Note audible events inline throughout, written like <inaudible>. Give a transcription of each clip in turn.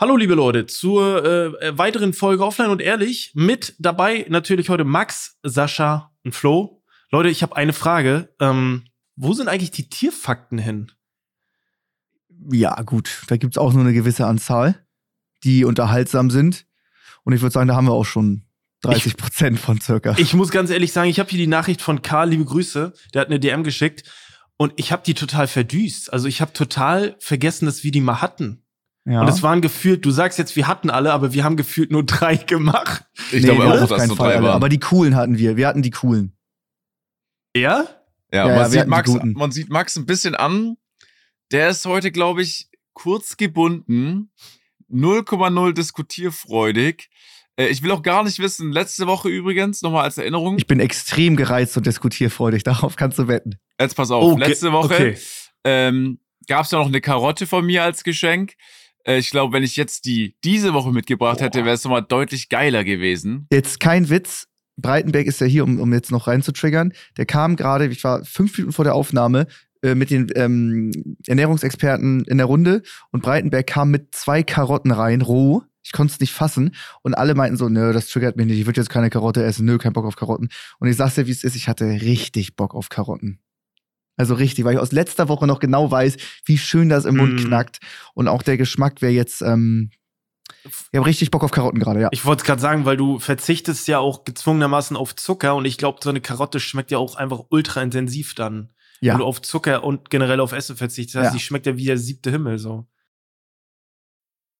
Hallo liebe Leute, zur äh, weiteren Folge Offline und Ehrlich. Mit dabei natürlich heute Max, Sascha und Flo. Leute, ich habe eine Frage. Ähm, wo sind eigentlich die Tierfakten hin? Ja, gut, da gibt's auch nur eine gewisse Anzahl, die unterhaltsam sind. Und ich würde sagen, da haben wir auch schon 30 Prozent von circa. Ich muss ganz ehrlich sagen, ich habe hier die Nachricht von Karl, liebe Grüße. Der hat eine DM geschickt und ich habe die total verdüst. Also ich habe total vergessen, dass wir die mal hatten. Ja. Und es waren gefühlt, du sagst jetzt, wir hatten alle, aber wir haben gefühlt nur drei <laughs> gemacht. Ich Nee, glaube wir auch, dass es keinen nur Fall drei alle. waren. Aber die coolen hatten wir. Wir hatten die coolen. Ja? Ja, Ja, man, ja, sieht Max, man sieht Max ein bisschen an. Der ist heute, glaube ich, kurz gebunden. 0,0 diskutierfreudig. Äh, Ich will auch gar nicht wissen, letzte Woche übrigens, nochmal als Erinnerung. Ich bin extrem gereizt und diskutierfreudig. <laughs> Darauf kannst du wetten. Jetzt pass auf, ge- letzte Woche okay. ähm, gab es ja noch eine Karotte von mir als Geschenk. Äh, ich glaube, wenn ich jetzt die diese Woche mitgebracht hätte, wäre es nochmal deutlich geiler gewesen. Jetzt kein Witz. Breitenberg ist ja hier, um, um jetzt noch reinzutriggern. Der kam gerade, ich war fünf Minuten vor der Aufnahme äh, mit den ähm, Ernährungsexperten in der Runde und Breitenberg kam mit zwei Karotten rein, roh. Ich konnte es nicht fassen und alle meinten so, nö, das triggert mich nicht, ich würde jetzt keine Karotte essen, nö, kein Bock auf Karotten. Und ich sag's dir, wie es ist, ich hatte richtig Bock auf Karotten. Also richtig, weil ich aus letzter Woche noch genau weiß, wie schön das im Mund Mm. knackt. Und auch der Geschmack wäre jetzt, ähm, ich habe richtig Bock auf Karotten gerade, ja. Ich wollte gerade sagen, weil du verzichtest ja auch gezwungenermaßen auf Zucker und ich glaube, so eine Karotte schmeckt ja auch einfach ultra intensiv dann. Ja. Wenn du auf Zucker und generell auf Essen verzichtest. Das heißt, Ja. die schmeckt ja wie der siebte Himmel so.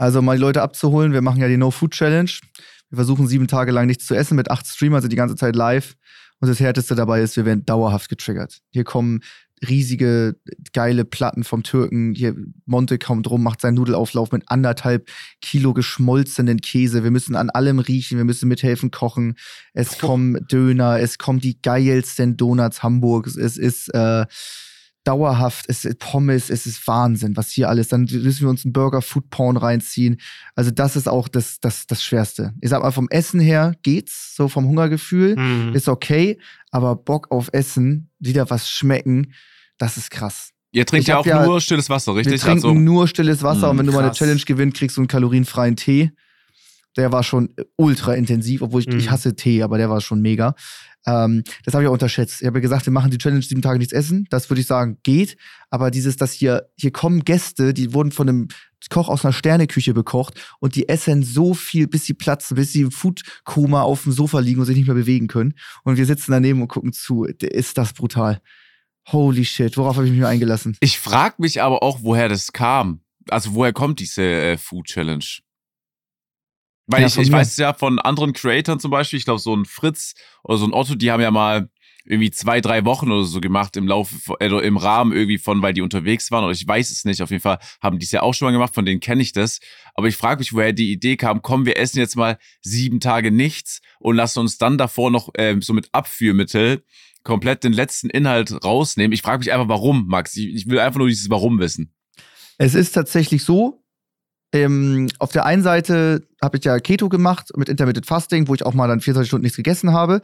Also mal die Leute abzuholen. Wir machen ja die No Food Challenge. Wir versuchen sieben Tage lang nichts zu essen mit acht Streamern, also die ganze Zeit live. Und das Härteste dabei ist, wir werden dauerhaft getriggert. Hier kommen riesige, geile Platten vom Türken. Hier Monte kommt rum, macht seinen Nudelauflauf mit anderthalb Kilo geschmolzenen Käse. Wir müssen an allem riechen, wir müssen mithelfen kochen. Es kommen Döner, es kommen die geilsten Donuts Hamburgs. Es ist äh, dauerhaft, es ist Pommes, es ist Wahnsinn, was hier alles. Dann müssen wir uns einen Burger Food Porn reinziehen. Also das ist auch das, das, das Schwerste. Ich sag mal, vom Essen her geht's, so vom Hungergefühl, Mhm. ist okay, aber Bock auf Essen, wieder was schmecken, das ist krass. Ihr trinkt Ich ja auch ja- nur stilles Wasser, richtig? Wir trinken also, nur stilles Wasser Mm, und wenn du mal eine krass. Challenge gewinnst, kriegst du einen kalorienfreien Tee. Der war schon ultra intensiv, obwohl ich, Mm. ich hasse Tee, aber der war schon mega. Ähm, das habe ich auch unterschätzt. Ich habe ja gesagt, wir machen die Challenge sieben Tage nichts essen. Das würde ich sagen, geht. Aber dieses, dass hier, hier kommen Gäste, die wurden von einem Koch aus einer Sterneküche bekocht und die essen so viel, bis sie platzen, bis sie im Food-Koma auf dem Sofa liegen und sich nicht mehr bewegen können. Und wir sitzen daneben und gucken zu. Ist das brutal. Holy shit, worauf habe ich mich eingelassen? Ich frage mich aber auch, woher das kam. Also woher kommt diese äh, Food Challenge? Weil Ja, ich, ich weiß ja von anderen Creatoren zum Beispiel, ich glaube so ein Fritz oder so ein Otto, die haben ja mal irgendwie zwei, drei Wochen oder so gemacht im Laufe, äh, im Rahmen irgendwie von, weil die unterwegs waren oder ich weiß es nicht. Auf jeden Fall haben die es ja auch schon mal gemacht, von denen kenne ich das. Aber ich frage mich, woher die Idee kam, komm, wir essen jetzt mal sieben Tage nichts und lassen uns dann davor noch ähm, so mit Abführmittel komplett den letzten Inhalt rausnehmen. Ich frage mich einfach, warum, Max. Ich, ich will einfach nur dieses Warum wissen. Es ist tatsächlich so, ähm, auf der einen Seite habe ich ja Keto gemacht mit Intermittent Fasting, wo ich auch mal dann 24 Stunden nichts gegessen habe.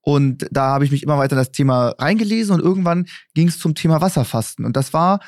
Und da habe ich mich immer weiter in das Thema reingelesen und irgendwann ging es zum Thema Wasserfasten. Und das war,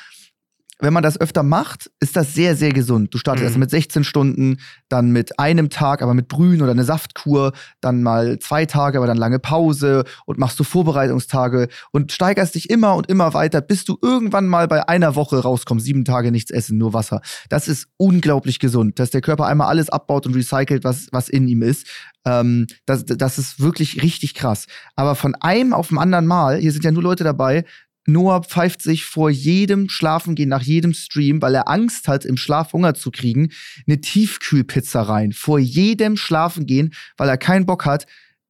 wenn man das öfter macht, ist das sehr, sehr gesund. Du startest Mhm. erst mit 16 Stunden, dann mit einem Tag, aber mit Brühen oder eine Saftkur, dann mal zwei Tage, aber dann lange Pause und machst du Vorbereitungstage und steigerst dich immer und immer weiter, bis du irgendwann mal bei einer Woche rauskommst, sieben Tage nichts essen, nur Wasser. Das ist unglaublich gesund, dass der Körper einmal alles abbaut und recycelt, was, was in ihm ist. Ähm, das, das ist wirklich richtig krass. Aber von einem auf den anderen Mal, hier sind ja nur Leute dabei, Noah pfeift sich vor jedem Schlafengehen, nach jedem Stream, weil er Angst hat, im Schlaf Hunger zu kriegen, eine Tiefkühlpizza rein. Vor jedem Schlafengehen, weil er keinen Bock hat,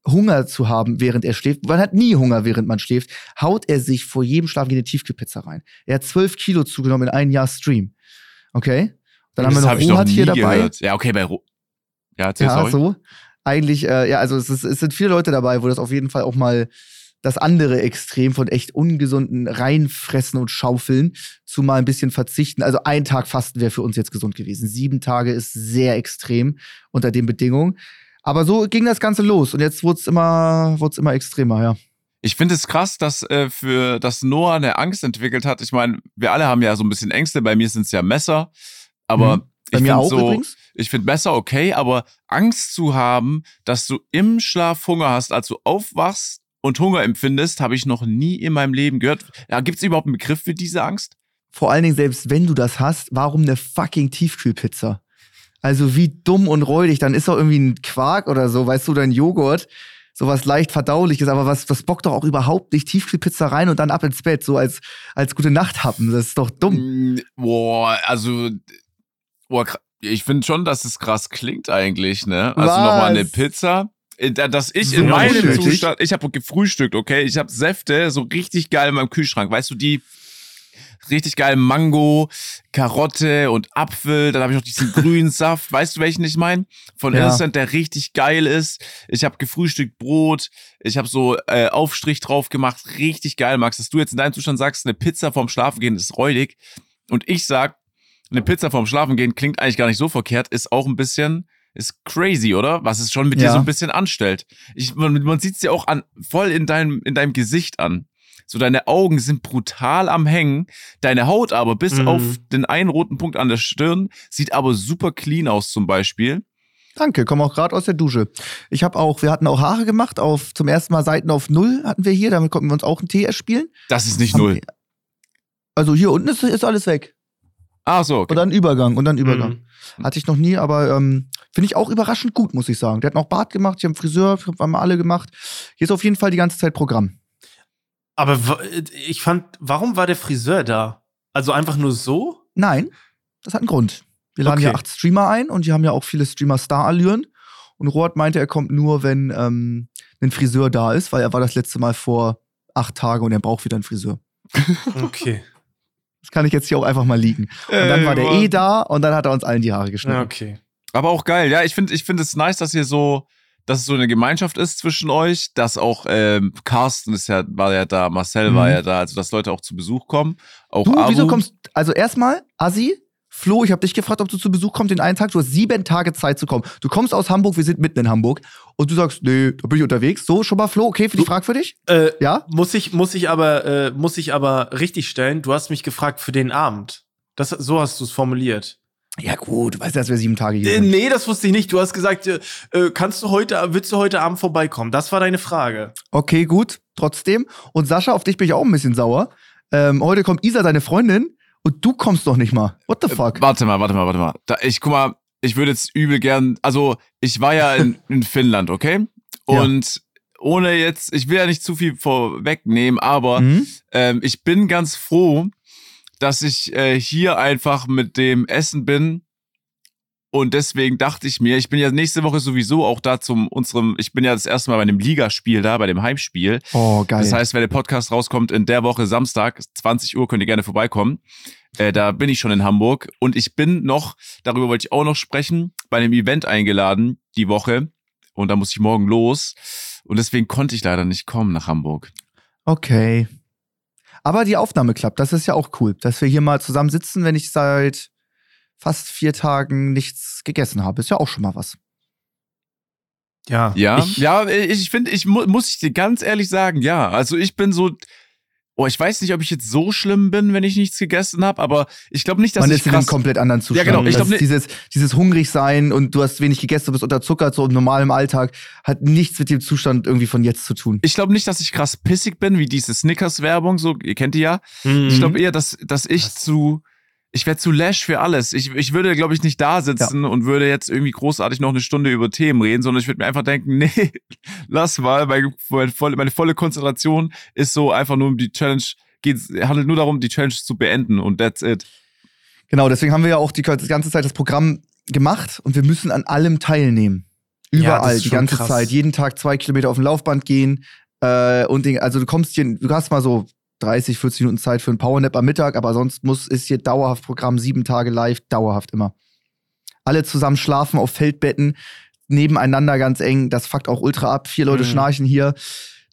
Hunger zu haben, während er schläft. Man hat nie Hunger, während man schläft. Haut er sich vor jedem Schlafengehen eine Tiefkühlpizza rein. Er hat zwölf Kilo zugenommen in einem Jahr Stream. Okay? Dann haben das wir noch hab Rohat hier dabei. gehört. Ja, okay, bei Ro Ja, Ja, sorry. so. Eigentlich, äh, ja, also es, ist, es sind viele Leute dabei, wo das auf jeden Fall auch mal das andere Extrem von echt ungesunden reinfressen und schaufeln zu mal ein bisschen verzichten. Also ein Tag Fasten wäre für uns jetzt gesund gewesen. Sieben Tage ist sehr extrem unter den Bedingungen. Aber so ging das Ganze los und jetzt wurde es immer, wurd's immer extremer, ja. Ich finde es krass, dass äh, für dass Noah eine Angst entwickelt hat. Ich meine, wir alle haben ja so ein bisschen Ängste. Bei mir sind es ja Messer, aber Mhm. Bei ich finde auch so, übrigens. ich finde Messer okay, aber Angst zu haben, dass du im Schlaf Hunger hast, als du aufwachst und Hunger empfindest, habe ich noch nie in meinem Leben gehört. Ja, Gibt es überhaupt einen Begriff für diese Angst? Vor allen Dingen, selbst wenn du das hast, warum eine fucking Tiefkühlpizza? Also wie dumm und räudig, dann ist doch irgendwie ein Quark oder so, weißt du, oder ein Joghurt, sowas leicht verdauliches, aber was, das bockt doch auch überhaupt nicht Tiefkühlpizza rein und dann ab ins Bett, so als, als gute Nacht haben. Das ist doch dumm. Mm, Boah, also boah, ich finde schon, dass es krass klingt eigentlich, ne? Also Was? nochmal eine Pizza. Äh, da- Dass ich in meinem. Zustand, ich habe gefrühstückt, okay? Ich habe Säfte so richtig geil in meinem Kühlschrank. Weißt du, die richtig geil Mango, Karotte und Apfel. Dann habe ich noch diesen <laughs> grünen Saft. Weißt du, welchen ich meine? Von Ja. Innocent, der richtig geil ist. Ich habe gefrühstückt Brot. Ich habe so äh, Aufstrich drauf gemacht. Richtig geil, Max. Dass du jetzt in deinem Zustand sagst, eine Pizza vorm Schlafengehen ist räudig. Und ich sag, eine Pizza vorm Schlafengehen klingt eigentlich gar nicht so verkehrt. Ist auch ein bisschen, ist crazy, oder? Was es schon mit dir Ja. so ein bisschen anstellt. Ich, man, man sieht es ja auch an, voll in deinem, in deinem Gesicht an. So deine Augen sind brutal am Hängen, deine Haut aber bis Mhm. auf den einen roten Punkt an der Stirn sieht aber super clean aus zum Beispiel. Danke, komme auch gerade aus der Dusche. Ich habe auch, wir hatten auch Haare gemacht, auf zum ersten Mal Seiten auf Null hatten wir hier, damit konnten wir uns auch einen Tee erspielen. Das ist nicht Haben- null. Also hier unten ist, ist alles weg. Ah, so, okay. Und dann Übergang und dann Übergang. Mhm. Hatte ich noch nie, aber ähm, finde ich auch überraschend gut, muss ich sagen. Der hat noch Bart gemacht, ich habe Friseur, haben alle gemacht. Hier ist auf jeden Fall die ganze Zeit Programm. Aber ich fand, warum war der Friseur da? Also einfach nur so? Nein, das hat einen Grund. Wir laden ja Okay. acht Streamer ein und die haben ja auch viele Streamer-Star-Allüren. Und Rohat meinte, er kommt nur, wenn ähm, ein Friseur da ist, weil er war das letzte Mal vor acht Tagen und er braucht wieder einen Friseur. <laughs> Okay. Das kann ich jetzt hier auch einfach mal liegen. Und dann war der eh da und dann hat er uns allen die Haare geschnitten. Ja, okay. Aber auch geil. Ja, ich finde ich finde es nice, dass ihr so, dass es so eine Gemeinschaft ist zwischen euch, dass auch ähm, Carsten ist ja, war ja da, Marcel war Mhm. ja da, also dass Leute auch zu Besuch kommen. Auch Du, Abu. wieso kommst Also erstmal, Assi, Flo, ich habe dich gefragt, ob du zu Besuch kommst den einen Tag. Du hast sieben Tage Zeit zu kommen. Du kommst aus Hamburg, wir sind mitten in Hamburg. Und du sagst, nee, da bin ich unterwegs. So, schon mal Flo, okay für die Frage für dich? Äh, Ja? muss ich, muss ich aber, äh, muss ich aber richtig stellen. Du hast mich gefragt für den Abend. Das, so hast du es formuliert. Ja, gut, du weißt ja, dass wir sieben Tage hier Äh, sind. nee, das wusste ich nicht. Du hast gesagt, äh, äh, kannst du heute, willst du heute Abend vorbeikommen? Das war deine Frage. Okay, gut, trotzdem. Und Sascha, auf dich bin ich auch ein bisschen sauer. Ähm, heute kommt Isa, deine Freundin, und du kommst doch nicht mal. What the fuck? Äh, Warte mal, warte mal, warte mal. Da, ich guck mal, ich würde jetzt übel gern, also ich war ja in, <laughs> in Finnland, okay? Ja. Und ohne jetzt, ich will ja nicht zu viel vorwegnehmen, aber Mhm. ähm, ich bin ganz froh, dass ich äh, hier einfach mit dem Essen bin. Und deswegen dachte ich mir, ich bin ja nächste Woche sowieso auch da zum unserem, ich bin ja das erste Mal bei einem Ligaspiel da, bei dem Heimspiel. Oh, geil. Das heißt, wenn der Podcast rauskommt in der Woche Samstag, 20 Uhr, könnt ihr gerne vorbeikommen. Äh, da bin ich schon in Hamburg und ich bin noch, darüber wollte ich auch noch sprechen, bei einem Event eingeladen die Woche und da muss ich morgen los und deswegen konnte ich leider nicht kommen nach Hamburg. Okay. Aber die Aufnahme klappt, das ist ja auch cool, dass wir hier mal zusammen sitzen, wenn ich seit fast vier Tagen nichts gegessen habe. Ist ja auch schon mal was. Ja. Ja, Ich, ja, ich finde, ich mu muss ich dir ganz ehrlich sagen, ja. Also ich bin so, oh, ich weiß nicht, ob ich jetzt so schlimm bin, wenn ich nichts gegessen habe, aber ich glaube nicht, dass Man ich ist in einem krass komplett anderen Zustand. genau, ich Das glaub, ist dieses, dieses hungrig sein und du hast wenig gegessen, du bist unterzuckert, so im normalen Alltag, hat nichts mit dem Zustand irgendwie von jetzt zu tun. ich glaube nicht, dass ich krass pissig bin, wie diese Snickers-Werbung, so, ihr kennt die ja. Mhm. Ich glaube eher, dass, dass ich Was? zu, ich wäre zu lash für alles. Ich, ich würde, glaube ich, nicht da sitzen und würde jetzt irgendwie großartig noch eine Stunde über Themen reden, sondern ich würde mir einfach denken, <laughs> nee, lass mal, meine, meine, volle, meine volle Konzentration ist so einfach nur um die Challenge, geht, handelt nur darum, die Challenge zu beenden und that's it. Genau, deswegen haben wir ja auch die, die ganze Zeit das Programm gemacht und wir müssen an allem teilnehmen. Ja, Überall, ist die ganze krass. Zeit, jeden Tag zwei Kilometer auf dem Laufband gehen. Äh, und den, also du kommst hier, du hast mal so 30, 40 Minuten Zeit für einen Powernap am Mittag, aber sonst muss, ist hier dauerhaft Programm, sieben Tage live, dauerhaft immer. Alle zusammen schlafen auf Feldbetten, nebeneinander ganz eng, das fuckt auch ultra ab. Vier Leute Mhm. schnarchen hier.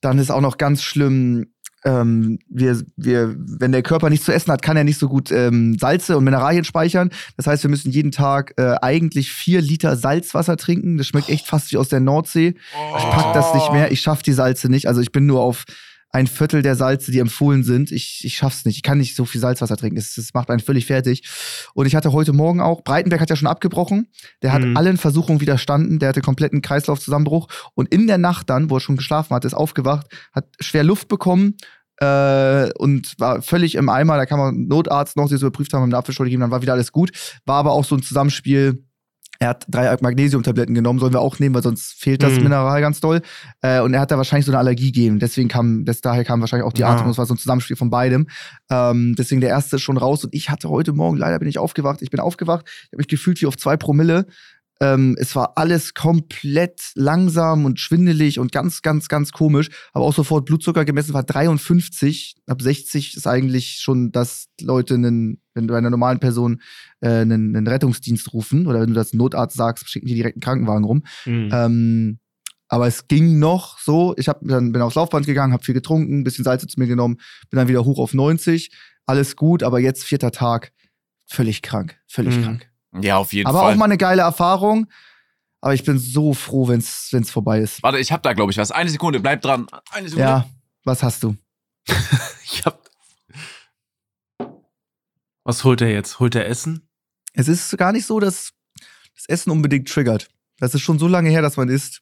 Dann ist auch noch ganz schlimm, ähm, wir, wir, wenn der Körper nichts zu essen hat, kann er nicht so gut ähm, Salze und Mineralien speichern. Das heißt, wir müssen jeden Tag äh, eigentlich vier Liter Salzwasser trinken. Das schmeckt echt fast wie aus der Nordsee. Ich pack das nicht mehr. Ich schaff die Salze nicht. Also ich bin nur auf ein Viertel der Salze, die empfohlen sind. Ich, ich schaff's nicht. Ich kann nicht so viel Salzwasser trinken. Es, es macht einen völlig fertig. Und ich hatte heute Morgen auch, Breitenberg hat ja schon abgebrochen. Der hat Mhm. allen Versuchungen widerstanden. Der hatte kompletten Kreislaufzusammenbruch. Und in der Nacht dann, wo er schon geschlafen hat, ist aufgewacht, hat schwer Luft bekommen. Äh, und war völlig im Eimer. Da kam man Notarzt noch, die es überprüft haben, haben eine Apfelschule gegeben, dann war wieder alles gut. War aber auch so ein Zusammenspiel. Er hat drei Magnesiumtabletten genommen, sollen wir auch nehmen, weil sonst fehlt das Mhm. Mineral ganz doll. Äh, und er hat da wahrscheinlich so eine Allergie gegeben. Deswegen kam, das, daher kam wahrscheinlich auch die Ah. Atmung. Es war so ein Zusammenspiel von beidem. Ähm, deswegen der erste ist schon raus. Und ich hatte heute Morgen, leider bin ich aufgewacht. Ich bin aufgewacht. Ich habe mich gefühlt wie auf zwei Promille. Ähm, es war alles komplett langsam und schwindelig und ganz, ganz, ganz komisch. Habe auch sofort Blutzucker gemessen, war 53. Ab 60 ist eigentlich schon, dass Leute einen, wenn du einer normalen Person äh, einen, einen Rettungsdienst rufen oder wenn du das Notarzt sagst, schicken die direkt einen Krankenwagen rum. Mhm. Ähm, aber es ging noch so. Ich hab, dann bin aufs Laufband gegangen, habe viel getrunken, ein bisschen Salze zu mir genommen, bin dann wieder hoch auf 90. Alles gut, aber jetzt vierter Tag, völlig krank, völlig Mhm. krank. Ja, auf jeden Aber Fall. auch mal eine geile Erfahrung. Aber ich bin so froh, wenn es vorbei ist. Warte, ich hab da, glaube ich, was. Eine Sekunde, bleib dran. Eine Sekunde. Ja, was hast du? <laughs> Ich hab. Was holt er jetzt? Holt er Essen? Es ist gar nicht so, dass das Essen unbedingt triggert. Das ist schon so lange her, dass man isst.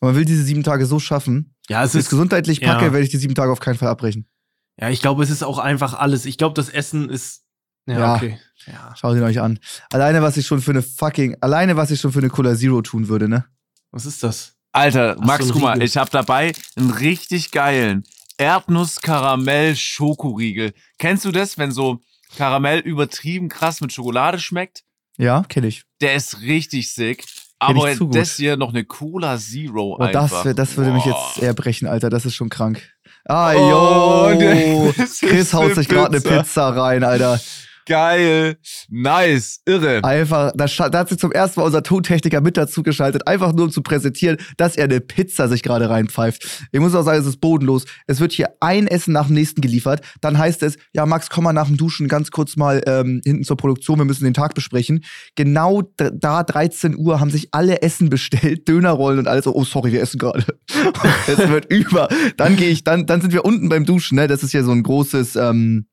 Und man will diese sieben Tage so schaffen. Ja, es Wenn ich es ist. gesundheitlich ja. packe, werde ich die sieben Tage auf keinen Fall abbrechen. Ja, ich glaube, es ist auch einfach alles. Ich glaube, das Essen ist. Ja, Ja. okay. Ja. Schaut ihn euch an. Alleine, was ich schon für eine fucking, alleine, was ich schon für eine Cola Zero tun würde, ne? Was ist das? Alter, Ach, Max, so guck mal, ich hab dabei einen richtig geilen Erdnuss-Karamell-Schokoriegel. Kennst du das, wenn so Karamell übertrieben krass mit Schokolade schmeckt? Ja, kenne ich. Der ist richtig sick. Aber das hier noch eine Cola Zero Oh, das, einfach. wär- das würde mich Boah. jetzt eher brechen, Alter. Das ist schon krank. Ah, Oh, yo. <laughs> das Chris haut sich gerade eine Pizza. Pizza rein, Alter. Geil. Nice. Irre. Einfach, da, da hat sich zum ersten Mal unser Tontechniker mit dazu geschaltet, einfach nur um zu präsentieren, dass er eine Pizza sich gerade reinpfeift. Ich muss auch sagen, es ist bodenlos. Es wird hier ein Essen nach dem nächsten geliefert. Dann heißt es, ja, Max, komm mal nach dem Duschen ganz kurz mal ähm, hinten zur Produktion, wir müssen den Tag besprechen. Genau da, 13 Uhr, haben sich alle Essen bestellt, <laughs> Dönerrollen und alles. Oh, sorry, wir essen gerade. <laughs> es wird über. Dann gehe ich, dann, dann sind wir unten beim Duschen, ne? Das ist ja so ein großes, ähm,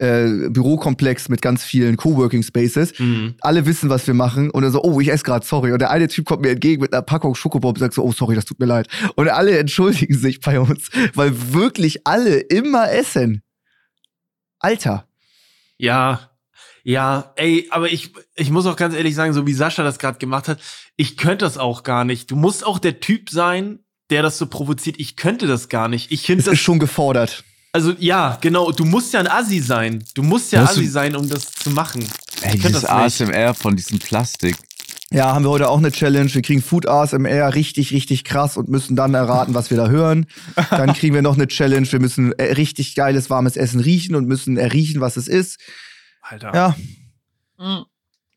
äh, Bürokomplex mit ganz vielen Coworking Spaces. Mhm. Alle wissen, was wir machen. Und dann so, oh, ich esse gerade, sorry. Und der eine Typ kommt mir entgegen mit einer Packung Schokobomb und sagt so, oh, sorry, das tut mir leid. Und alle entschuldigen sich bei uns, weil wirklich alle immer essen. Alter. Ja, ja, ey, aber ich, ich muss auch ganz ehrlich sagen, so wie Sascha das gerade gemacht hat, ich könnte das auch gar nicht. Du musst auch der Typ sein, der das so provoziert. Ich könnte das gar nicht. Ich finde das, ist schon gefordert. Also ja, genau, du musst ja ein Assi sein. Du musst ja Musst du- Assi sein, um das zu machen. Ey, Ich dieses das nicht. ASMR von diesem Plastik. Ja, haben wir heute auch eine Challenge. Wir kriegen Food ASMR richtig, richtig krass und müssen dann erraten, was wir da hören. Dann kriegen wir noch eine Challenge. Wir müssen äh, richtig geiles, warmes Essen riechen und müssen erriechen, was es ist. Alter. Ja.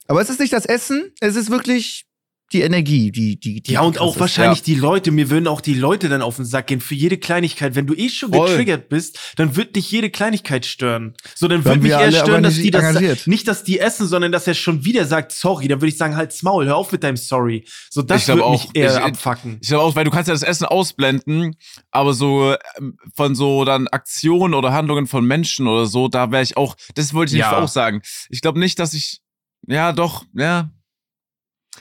Aber es ist nicht das Essen, es ist wirklich die Energie, die, die, die Ja, und auch ist. wahrscheinlich die Leute, mir würden auch die Leute dann auf den Sack gehen für jede Kleinigkeit. Wenn du eh schon Voll. getriggert bist, dann wird dich jede Kleinigkeit stören. So, dann würde mich eher stören, dass die das, engagiert. nicht, dass die essen, sondern dass er schon wieder sagt, sorry. Dann würde ich sagen, halt's Maul, hör auf mit deinem Sorry. So, das würde mich auch, eher ich- abfacken. Ich glaube auch, weil du kannst ja das Essen ausblenden, aber so ähm, von so dann Aktionen oder Handlungen von Menschen oder so, da wäre ich auch, das wollte ich Ja. auch sagen. Ich glaube nicht, dass ich, ja doch, ja.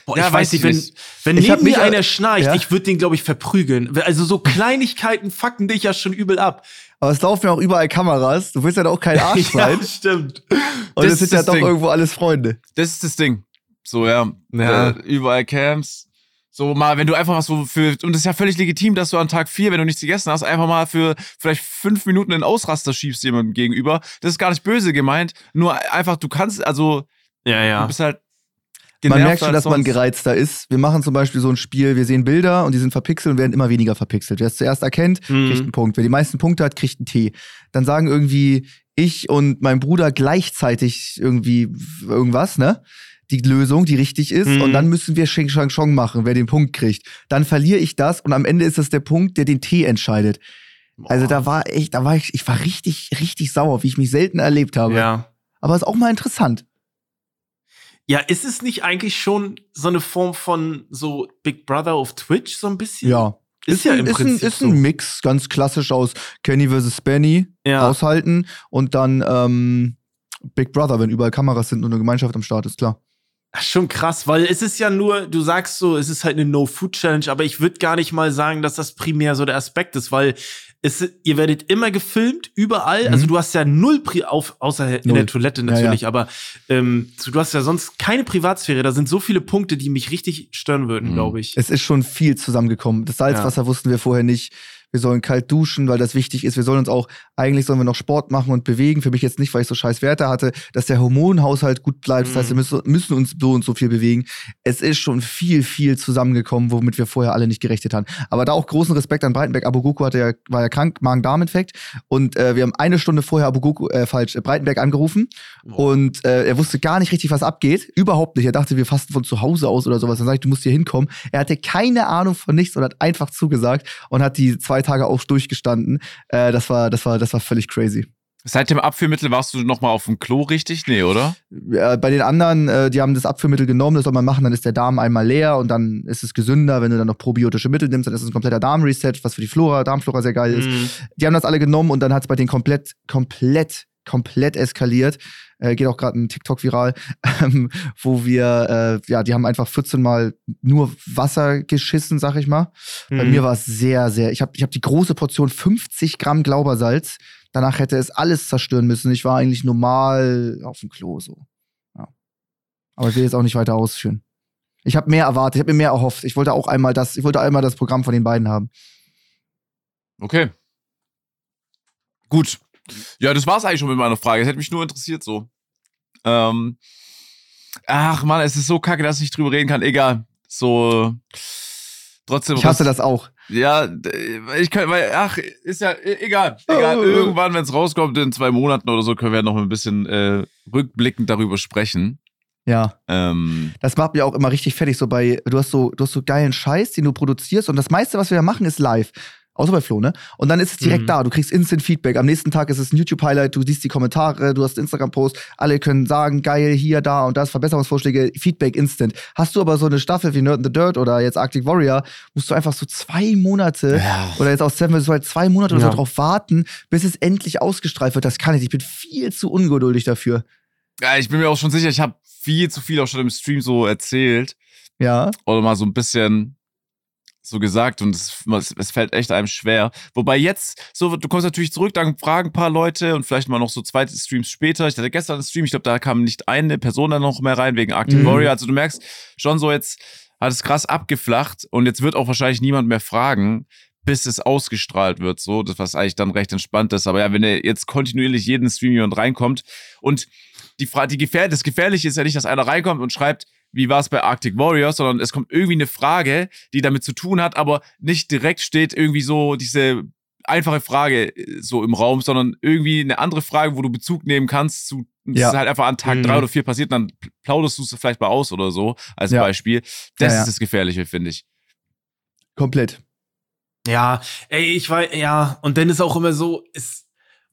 Boah, Ja, ich weiß nicht, ich wenn, nicht. wenn Ich neben mir mich- einer schnarcht, ja. ich würde den, glaube ich, verprügeln. Also so Kleinigkeiten fucken dich ja schon übel ab. Aber es laufen ja auch überall Kameras. Du willst ja auch kein <laughs> Arsch sein. ja, stimmt. und das es sind ja doch Ding. irgendwo alles Freunde. Das ist das Ding. So, ja. Ja. Äh, überall Camps. So mal, wenn du einfach was so für, und das ist ja völlig legitim, dass du an Tag vier, wenn du nichts gegessen hast, einfach mal für vielleicht fünf Minuten einen Ausraster schiebst jemandem gegenüber. Das ist gar nicht böse gemeint. Nur einfach, du kannst, also, Ja, du ja. bist halt, Man merkt schon, dass man gereizter ist. Wir machen zum Beispiel so ein Spiel, wir sehen Bilder und die sind verpixelt und werden immer weniger verpixelt. Wer es zuerst erkennt, Mhm. kriegt einen Punkt. Wer die meisten Punkte hat, kriegt einen Tee. Dann sagen irgendwie ich und mein Bruder gleichzeitig irgendwie irgendwas, ne? Die Lösung, die richtig ist. Mhm. Und dann müssen wir Sheng Shang Chong machen, wer den Punkt kriegt. Dann verliere ich das und am Ende ist es der Punkt, der den Tee entscheidet. Also da war echt, da war ich, ich war richtig, richtig sauer, wie ich mich selten erlebt habe. Ja. Aber ist auch mal interessant. Ja, ist es nicht eigentlich schon so eine Form von so Big Brother auf Twitch so ein bisschen? Ja. Ist, ja ein, im ist, ein, Prinzip ist ein Mix, ganz klassisch aus Kenny vs. Benny so. Ja. aushalten und dann ähm, Big Brother, wenn überall Kameras sind und eine Gemeinschaft am Start ist, klar. Ach, Schon krass, weil es ist ja nur, du sagst so, es ist halt eine No-Food-Challenge, aber ich würde gar nicht mal sagen, dass das primär so der Aspekt ist, weil es, ihr werdet immer gefilmt, überall. Mhm. Also du hast ja null, Pri auf, außer in Null. der Toilette Ja, natürlich, aber ähm, du hast ja sonst keine Privatsphäre. Da sind so viele Punkte, die mich richtig stören würden, Mhm. glaube ich. Es ist schon viel zusammengekommen. Das Salzwasser wussten wir vorher nicht. Wir sollen kalt duschen, weil das wichtig ist. Wir sollen uns auch, eigentlich sollen wir noch Sport machen und bewegen. Für mich jetzt nicht, weil ich so scheiß Werte hatte, dass der Hormonhaushalt gut bleibt. Das heißt, wir Mhm. müssen, müssen uns so und so viel bewegen. Es ist schon viel, viel zusammengekommen, womit wir vorher alle nicht gerechnet haben. Aber da auch großen Respekt an Breitenberg. Abogoku hatte ja, war ja krank, Magen-Darm-Infekt. Und äh, wir haben eine Stunde vorher Abogoku, äh, falsch, äh, Breitenberg angerufen. Und äh, er wusste gar nicht richtig, was abgeht. Überhaupt nicht. Er dachte, wir fasten von zu Hause aus oder sowas. Dann sag ich, du musst hier hinkommen. Er hatte keine Ahnung von nichts und hat einfach zugesagt und hat die zwei Tage auch durchgestanden. Äh, das war, das war, das war völlig crazy. Seit dem Abführmittel warst du noch mal auf dem Klo richtig? Nee, oder? Äh, bei den anderen, äh, die haben das Abführmittel genommen, das soll man machen, dann ist der Darm einmal leer und dann ist es gesünder. Wenn du dann noch probiotische Mittel nimmst, dann ist es ein kompletter Darmreset, was für die Flora, Darmflora sehr geil ist. Mhm. Die haben das alle genommen und dann hat es bei denen komplett, komplett, komplett eskaliert. Äh, geht auch gerade ein TikTok viral, <laughs> ähm, wo wir, äh, ja, die haben einfach 14 Mal nur Wasser geschissen, sag ich mal. Bei Mhm. mir war es sehr, sehr. Ich habe ich hab die große Portion 50 Gramm Glaubersalz. Danach hätte es alles zerstören müssen. Ich war eigentlich normal auf dem Klo so. Ja. Aber ich will jetzt auch nicht weiter ausführen. Ich habe mehr erwartet, ich habe mir mehr erhofft. Ich wollte auch einmal das, ich wollte einmal das Programm von den beiden haben. Okay. Gut. Ja, das war's eigentlich schon mit meiner Frage. Das hätte mich nur interessiert so. Ähm, ach man, es ist so kacke, dass ich nicht drüber reden kann. Egal. So. Trotzdem. Ich hasse das auch. Ja, ich kann, weil, ach, ist ja e- egal. Egal. Oh. <laughs> Irgendwann, wenn es rauskommt, in zwei Monaten oder so, können wir noch ein bisschen äh, rückblickend darüber sprechen. Ja. Ähm, Das macht mir auch immer richtig fertig. So bei, du hast so, du hast so geilen Scheiß, den du produzierst und das meiste, was wir da machen, ist live. Außer bei Flo, ne? Und dann ist es direkt Mhm. da. Du kriegst Instant Feedback. Am nächsten Tag ist es ein YouTube-Highlight. Du siehst die Kommentare, du hast Instagram-Post. Alle können sagen, geil, hier, da und das, Verbesserungsvorschläge, Feedback instant. Hast du aber so eine Staffel wie Nerd in the Dirt oder jetzt Arctic Warrior, musst du einfach so zwei Monate oder jetzt aus Seven vs. Wild zwei Monate oder Ja. so drauf warten, bis es endlich ausgestrahlt wird. Das kann ich. Ich bin viel zu ungeduldig dafür. ja, ich bin mir auch schon sicher, ich habe viel zu viel auch schon im Stream so erzählt. Ja. oder mal so ein bisschen so gesagt und es, es fällt echt einem schwer. Wobei jetzt, so, du kommst natürlich zurück, dann fragen ein paar Leute und vielleicht mal noch so zweite Streams später. Ich hatte gestern einen Stream, ich glaube, da kam nicht eine Person dann noch mehr rein wegen Arctic Mhm. Warrior. Also du merkst schon so jetzt, hat es krass abgeflacht und jetzt wird auch wahrscheinlich niemand mehr fragen, bis es ausgestrahlt wird, so, das was eigentlich dann recht entspannt ist. Aber ja, wenn er jetzt kontinuierlich jeden Stream jemand reinkommt und die Frage, die gefähr das Gefährliche ist ja nicht, dass einer reinkommt und schreibt, wie war es bei Arctic Warriors, sondern es kommt irgendwie eine Frage, die damit zu tun hat, aber nicht direkt steht irgendwie so diese einfache Frage äh, so im Raum, sondern irgendwie eine andere Frage, wo du Bezug nehmen kannst zu, das Ja. ist halt einfach an Tag Mhm. drei oder vier passiert, dann plauderst du es vielleicht mal aus oder so, als Ja. Beispiel. Das Ja, ja. ist das Gefährliche, finde ich. Komplett. Ja, ey, ich weiß, ja, und dann ist auch immer so, ist,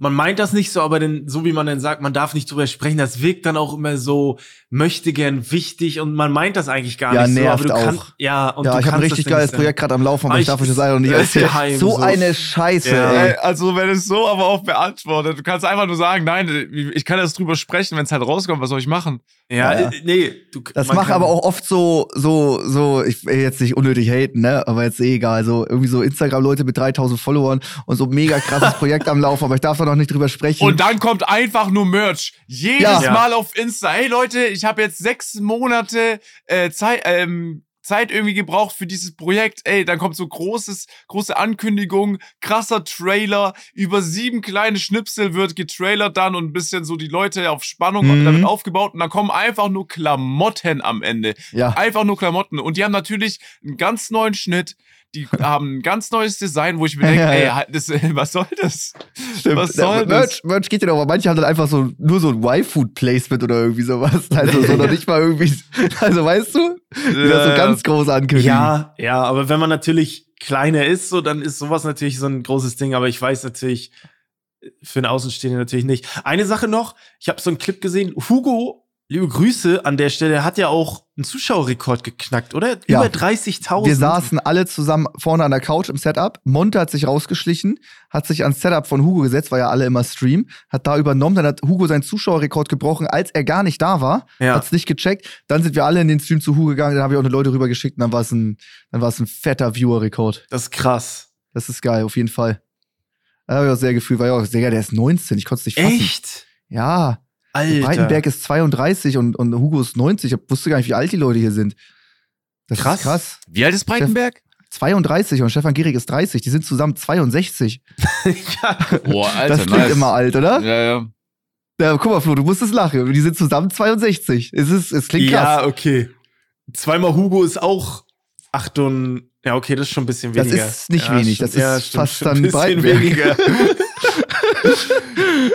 man meint das nicht so, aber dann, so wie man dann sagt, man darf nicht drüber sprechen, das wirkt dann auch immer so, möchte gern wichtig und man meint das eigentlich gar Ja, nicht nervt so, aber du auch. kannst, ja, und ja, du ich habe ein richtig das dann geiles Projekt gerade am Laufen, aber Aber ich darf ich- euch das leider noch nicht das <laughs> erzählen. geheim, so, so. eine Scheiße, Ja. ey. Also wenn es so aber auch beantwortet, du kannst einfach nur sagen, nein, ich kann jetzt drüber sprechen, wenn es halt rauskommt, was soll ich machen? Ja, Ja, nee, du, Das macht aber auch oft so, so, so, ich will jetzt nicht unnötig haten, ne, aber jetzt eh egal, so irgendwie so Instagram-Leute mit 3000 Followern und so mega krasses <laughs> Projekt am Laufen, aber ich darf da noch nicht drüber sprechen. Und dann kommt einfach nur Merch. Jedes Ja. Mal auf Insta. Hey Leute, ich habe jetzt sechs Monate äh, Zeit, ähm, Zeit irgendwie gebraucht für dieses Projekt. Ey, dann kommt so großes, große Ankündigung, krasser Trailer, über sieben kleine Schnipsel wird getrailert dann und ein bisschen so die Leute auf Spannung Mhm. damit aufgebaut und dann kommen einfach nur Klamotten am Ende. Ja. Einfach nur Klamotten. Und die haben natürlich einen ganz neuen Schnitt. Die haben ein ganz neues Design, wo ich mir <laughs> denke, Ja, ey, ja. halt, das, <laughs> was soll das? Stimmt. Was soll das? Merch, Merch geht ja noch, aber manche haben dann einfach so nur so ein Y-Food-Placement oder irgendwie sowas. <laughs> Also so noch nicht mal irgendwie, also weißt du, die das so Ja. ganz groß ankündigen. Ja, ja, aber wenn man natürlich kleiner ist, so, dann ist sowas natürlich so ein großes Ding. Aber ich weiß natürlich, für einen Außenstehenden natürlich nicht. Eine Sache noch, ich habe so einen Clip gesehen, Hugo, liebe Grüße an der Stelle, hat ja auch einen Zuschauerrekord geknackt, oder? Ja. Über 30.000. Wir saßen alle zusammen vorne an der Couch im Setup. Monte hat sich rausgeschlichen, hat sich ans Setup von Hugo gesetzt, weil ja alle immer streamen, hat da übernommen. Dann hat Hugo seinen Zuschauerrekord gebrochen, als er gar nicht da war. Ja. Hat's nicht gecheckt. Dann sind wir alle in den Stream zu Hugo gegangen. Dann habe ich auch eine Leute rübergeschickt und dann war es ein, dann war es ein fetter Viewer-Rekord. Das ist krass. Das ist geil, auf jeden Fall. Da habe ich auch sehr gefühlt, weil ich auch, Digga, der ist 19, ich konnte es nicht fassen. Echt? Ja. Alter. Breitenberg ist 32 und, und Hugo ist 90. Ich wusste gar nicht, wie alt die Leute hier sind. Das Krass. ist krass. Wie alt ist Breitenberg? 32 und Stefan Gehrig ist 30. Die sind zusammen 62. <laughs> ja. Boah, Alter, das klingt nice. immer alt, oder? Ja, ja. Ja, guck mal, Flo, du musst es lachen. Die sind zusammen 62. Es, ist, es klingt krass. ja, okay. Zweimal Hugo ist auch 8 und, ja, okay, das ist schon ein bisschen Das weniger. ist nicht ja, wenig, stimmt, das ist ja, stimmt, fast stimmt, dann ein bisschen weniger.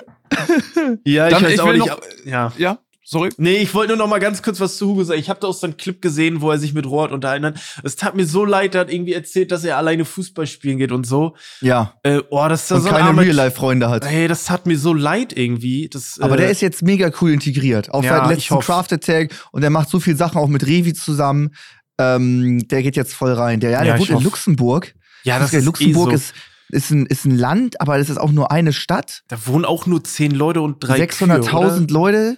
<laughs> <laughs> ja, ich Dann, weiß ich auch will nicht. noch- ja. Ja, sorry. Nee, ich wollte nur noch mal ganz kurz was zu Hugo sagen. Ich habe da auch so einen Clip gesehen, wo er sich mit Rohrd unterhalten hat. Es tat mir so leid, er hat irgendwie erzählt, dass er alleine Fußball spielen geht und so. Ja. Äh, oh, das ist da Und so ein keine Real-Life-Freunde hat. Hey, das tat mir so leid irgendwie. Das, Aber äh, der ist jetzt mega cool integriert. Auf Ja, seinen ich letzten. Craft Attack und der macht so viel Sachen auch mit Revi zusammen. Ähm, der geht jetzt voll rein. Der, ja, der Ja, ich wohnt in. Luxemburg. ja, das geil. ist Luxemburg eh so. ist, ist, ein, ist ein Land, aber das ist auch nur eine Stadt. Da wohnen auch nur zehn Leute und drei 600.000 Leute.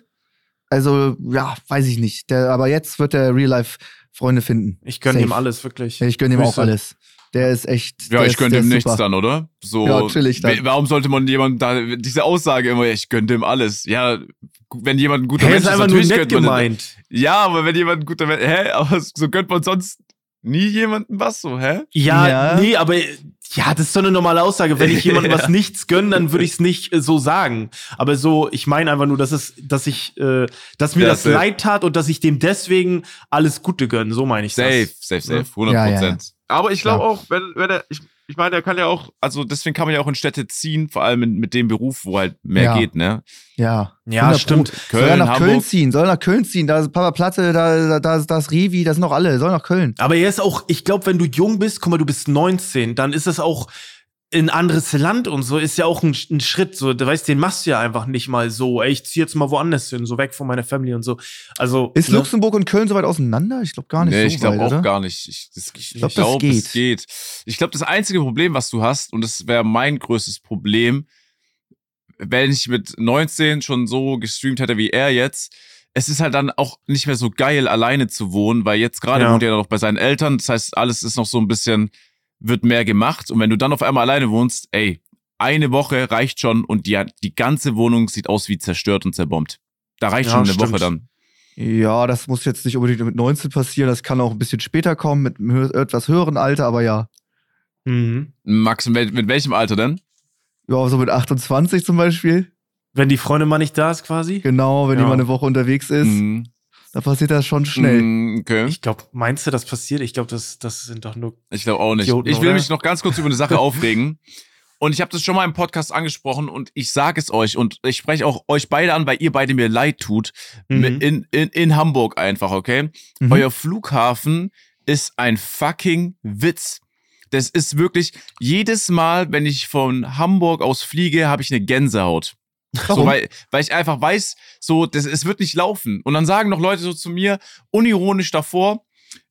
Also, ja, weiß ich nicht. Der, aber jetzt wird der Real Life Freunde finden. Ich gönne ihm alles, wirklich. Ich gönne ihm auch alles. Der ist echt. Ja, ich ist, gönne ist nichts super. dann, oder? So, Ja, chillig dann. Warum sollte man jemand da diese Aussage immer, ich gönne dem alles? Ja, wenn jemand ein guter Hey, Mensch ist ist, einfach nur natürlich nett gönnt man gemeint. Ja, aber wenn jemand ein guter Mensch, hä, aber so gönnt man sonst nie jemandem was so, hä? Ja, Ja. nee, aber ja, das ist so eine normale Aussage. Wenn ich jemandem was <laughs> nichts gönne, dann würde ich es nicht äh, so sagen. Aber so, ich meine einfach nur, dass es, dass ich, äh, dass mir Ja, das safe. leid tat und dass ich dem deswegen alles Gute gönne. So meine ich Safe, das. safe, safe, Ja. 100 Ja, Prozent. ja. Aber ich glaube auch, wenn, wenn er, ich, ich meine, er kann ja auch, also deswegen kann man ja auch in Städte ziehen, vor allem mit, mit dem Beruf, wo halt mehr Ja. geht, ne? Ja, Ja, 100 stimmt. Pro. soll er Köln, nach Köln Hamburg. ziehen? Soll er nach Köln ziehen? Da ist Papa Platte, da, da, da, ist- da ist Revi, da sind noch alle. Soll nach Köln. Aber er ist auch, ich glaube, wenn du jung bist, guck mal, du bist 19, dann ist das auch ein anderes Land und so, ist ja auch ein, ein Schritt. So, du weißt, den machst du ja einfach nicht mal so, ey, ich zieh jetzt mal woanders hin, so weg von meiner Family und so. Also. Ist ne? Luxemburg und Köln so weit auseinander? Ich glaube gar nicht Nee, so ich glaube auch oder? gar nicht. Ich, das, ich, glaub, ich das glaube, geht. es geht. Ich glaube, das einzige Problem, was du hast, und das wäre mein größtes Problem, wenn ich mit 19 schon so gestreamt hätte wie er jetzt, es ist halt dann auch nicht mehr so geil, alleine zu wohnen, weil jetzt gerade Ja. wohnt er noch bei seinen Eltern. Das heißt, alles ist noch so ein bisschen, wird mehr gemacht. Und wenn du dann auf einmal alleine wohnst, ey, eine Woche reicht schon und die, die ganze Wohnung sieht aus wie zerstört und zerbombt. Da reicht Ja, schon eine stimmt. Woche dann. Ja, das muss jetzt nicht unbedingt mit 19 passieren. Das kann auch ein bisschen später kommen, mit einem hö- etwas höheren Alter, aber ja. Mhm. Max, mit, mit welchem Alter denn? Ja, so mit 28 zum Beispiel. Wenn die Freundin mal nicht da ist, quasi. Genau, wenn Ja. jemand eine Woche unterwegs ist, Mhm. Dann passiert das schon schnell. Mm, Okay. Ich glaube, meinst du, das passiert? Ich glaube, das, das sind doch nur. Ich glaube auch nicht. Idioten, ich will oder? mich noch ganz kurz über eine Sache <laughs> aufregen. Und ich habe das schon mal im Podcast angesprochen und ich sage es euch und ich spreche auch euch beide an, weil ihr beide mir leid tut. Mhm. In, in, in Hamburg einfach, okay? Mhm. Euer Flughafen ist ein fucking Witz. Das ist wirklich, jedes Mal, wenn ich von Hamburg aus fliege, habe ich eine Gänsehaut. So, Warum? weil, weil ich einfach weiß, so, das, es wird nicht laufen. Und dann sagen noch Leute so zu mir, unironisch davor,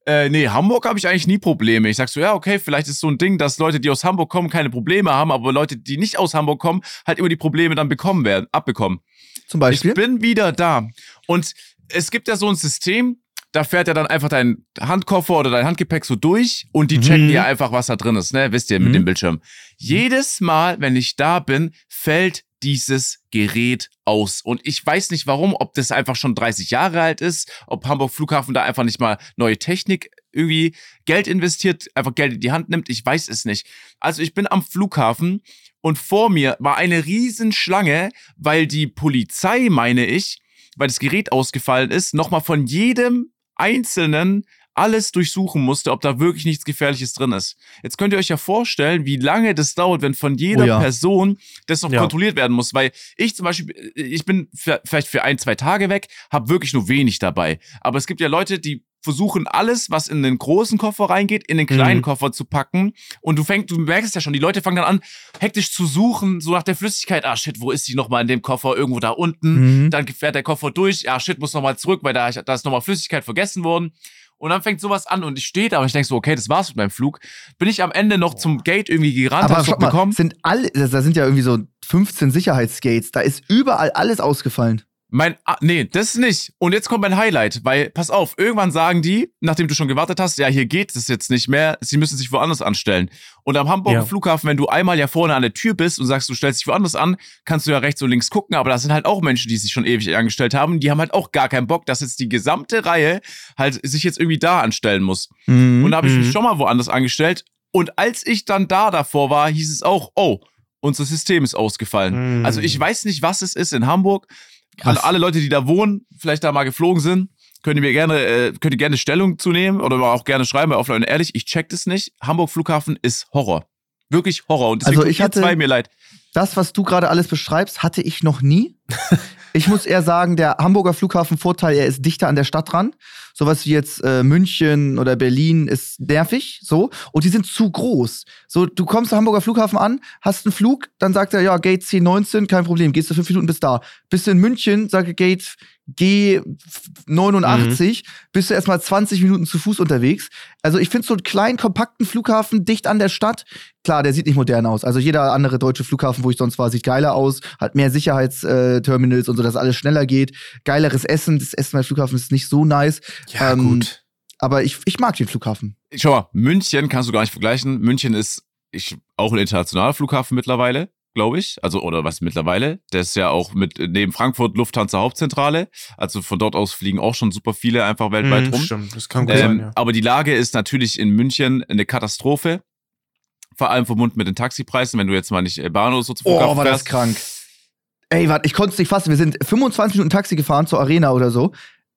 äh, nee, Hamburg habe ich eigentlich nie Probleme. Ich sag so, ja, okay, vielleicht ist so ein Ding, dass Leute, die aus Hamburg kommen, keine Probleme haben, aber Leute, die nicht aus Hamburg kommen, halt immer die Probleme dann bekommen werden, abbekommen. Zum Beispiel. Ich bin wieder da. Und es gibt ja so ein System, da fährt ja dann einfach dein Handkoffer oder dein Handgepäck so durch und die Mhm. checken dir einfach, was da drin ist, ne? Wisst ihr, mit Mhm. dem Bildschirm. Jedes Mal, wenn ich da bin, fällt dieses Gerät aus. Und ich weiß nicht warum, ob das einfach schon 30 Jahre alt ist, ob Hamburg Flughafen da einfach nicht mal neue Technik irgendwie Geld investiert, einfach Geld in die Hand nimmt. Ich weiß es nicht. Also ich bin am Flughafen und vor mir war eine Riesenschlange, weil die Polizei, meine ich, weil das Gerät ausgefallen ist, nochmal von jedem Einzelnen alles durchsuchen musste, ob da wirklich nichts Gefährliches drin ist. Jetzt könnt ihr euch ja vorstellen, wie lange das dauert, wenn von jeder Oh ja. Person das noch Ja. kontrolliert werden muss. Weil ich zum Beispiel, ich bin vielleicht für ein, zwei Tage weg, habe wirklich nur wenig dabei. Aber es gibt ja Leute, die versuchen alles, was in den großen Koffer reingeht, in den kleinen Mhm. Koffer zu packen. Und du fängst, du merkst es ja schon, die Leute fangen dann an, hektisch zu suchen, so nach der Flüssigkeit. Ah, shit, wo ist die nochmal in dem Koffer? Irgendwo da unten. Mhm. Dann fährt der Koffer durch. Ja, shit, muss nochmal zurück, weil da, da ist nochmal Flüssigkeit vergessen worden. Und dann fängt sowas an und ich stehe da und ich denke so, okay, das war's mit meinem Flug. Bin ich am Ende noch zum Gate irgendwie gerannt, Aber hab's mal, bekommen. sind alle, da sind ja irgendwie so 15 Sicherheitsgates. Da ist überall alles ausgefallen. Mein, ah, nee, das nicht. Und jetzt kommt mein Highlight, weil, pass auf, irgendwann sagen die, nachdem du schon gewartet hast, ja, hier geht es jetzt nicht mehr, sie müssen sich woanders anstellen. Und am Hamburger Ja. Flughafen, wenn du einmal ja vorne an der Tür bist und sagst, du stellst dich woanders an, kannst du ja rechts und links gucken, aber das sind halt auch Menschen, die sich schon ewig angestellt haben, die haben halt auch gar keinen Bock, dass jetzt die gesamte Reihe halt sich jetzt irgendwie da anstellen muss. Mhm. Und da habe ich mich Mhm. schon mal woanders angestellt. Und als ich dann da davor war, hieß es auch, oh, unser System ist ausgefallen. Mhm. Also ich weiß nicht, was es ist in Hamburg. Alle, alle Leute, die da wohnen, vielleicht da mal geflogen sind, könnt ihr mir gerne, äh, könnt ihr gerne Stellung zu nehmen oder auch gerne schreiben bei Offline. Ehrlich, ich check das nicht. Hamburg Flughafen ist Horror. Wirklich Horror. Und deswegen Also ich hatte- zwei mir leid. Das, was du gerade alles beschreibst, hatte ich noch nie. <laughs> ich muss eher sagen, der Hamburger Flughafen Vorteil, er ist dichter an der Stadt dran. Sowas wie jetzt äh, München oder Berlin ist nervig, so. Und die sind zu groß. So, du kommst am Hamburger Flughafen an, hast einen Flug, dann sagt er, ja, Gate C19, kein Problem, gehst du fünf Minuten bis da. Bist du in München, sage Gate G89, bist du erstmal 20 Minuten zu Fuß unterwegs. Also ich finde so einen kleinen, kompakten Flughafen dicht an der Stadt. Klar, der sieht nicht modern aus. Also jeder andere deutsche Flughafen, wo ich sonst war, sieht geiler aus, hat mehr Sicherheitsterminals und so, dass alles schneller geht. Geileres Essen. Das Essen beim Flughafen ist nicht so nice. ja, ähm, gut. Aber ich, ich mag den Flughafen. Schau mal, München kannst du gar nicht vergleichen. München ist ich, auch ein internationaler Flughafen mittlerweile, glaube ich. Also, oder was mittlerweile? Der ist ja auch mit neben Frankfurt Lufthansa Hauptzentrale. Also von dort aus fliegen auch schon super viele einfach weltweit Mhm, rum. Stimmt, das kann gut sein, Ähm, ja. Aber die Lage ist natürlich in München eine Katastrophe. Vor allem verbunden mit den Taxipreisen, wenn du jetzt mal nicht äh, Bahn oder so zu Oh, war das fährst. krank. Ey, warte, ich konnte es nicht fassen. Wir sind 25 Minuten Taxi gefahren zur Arena oder so.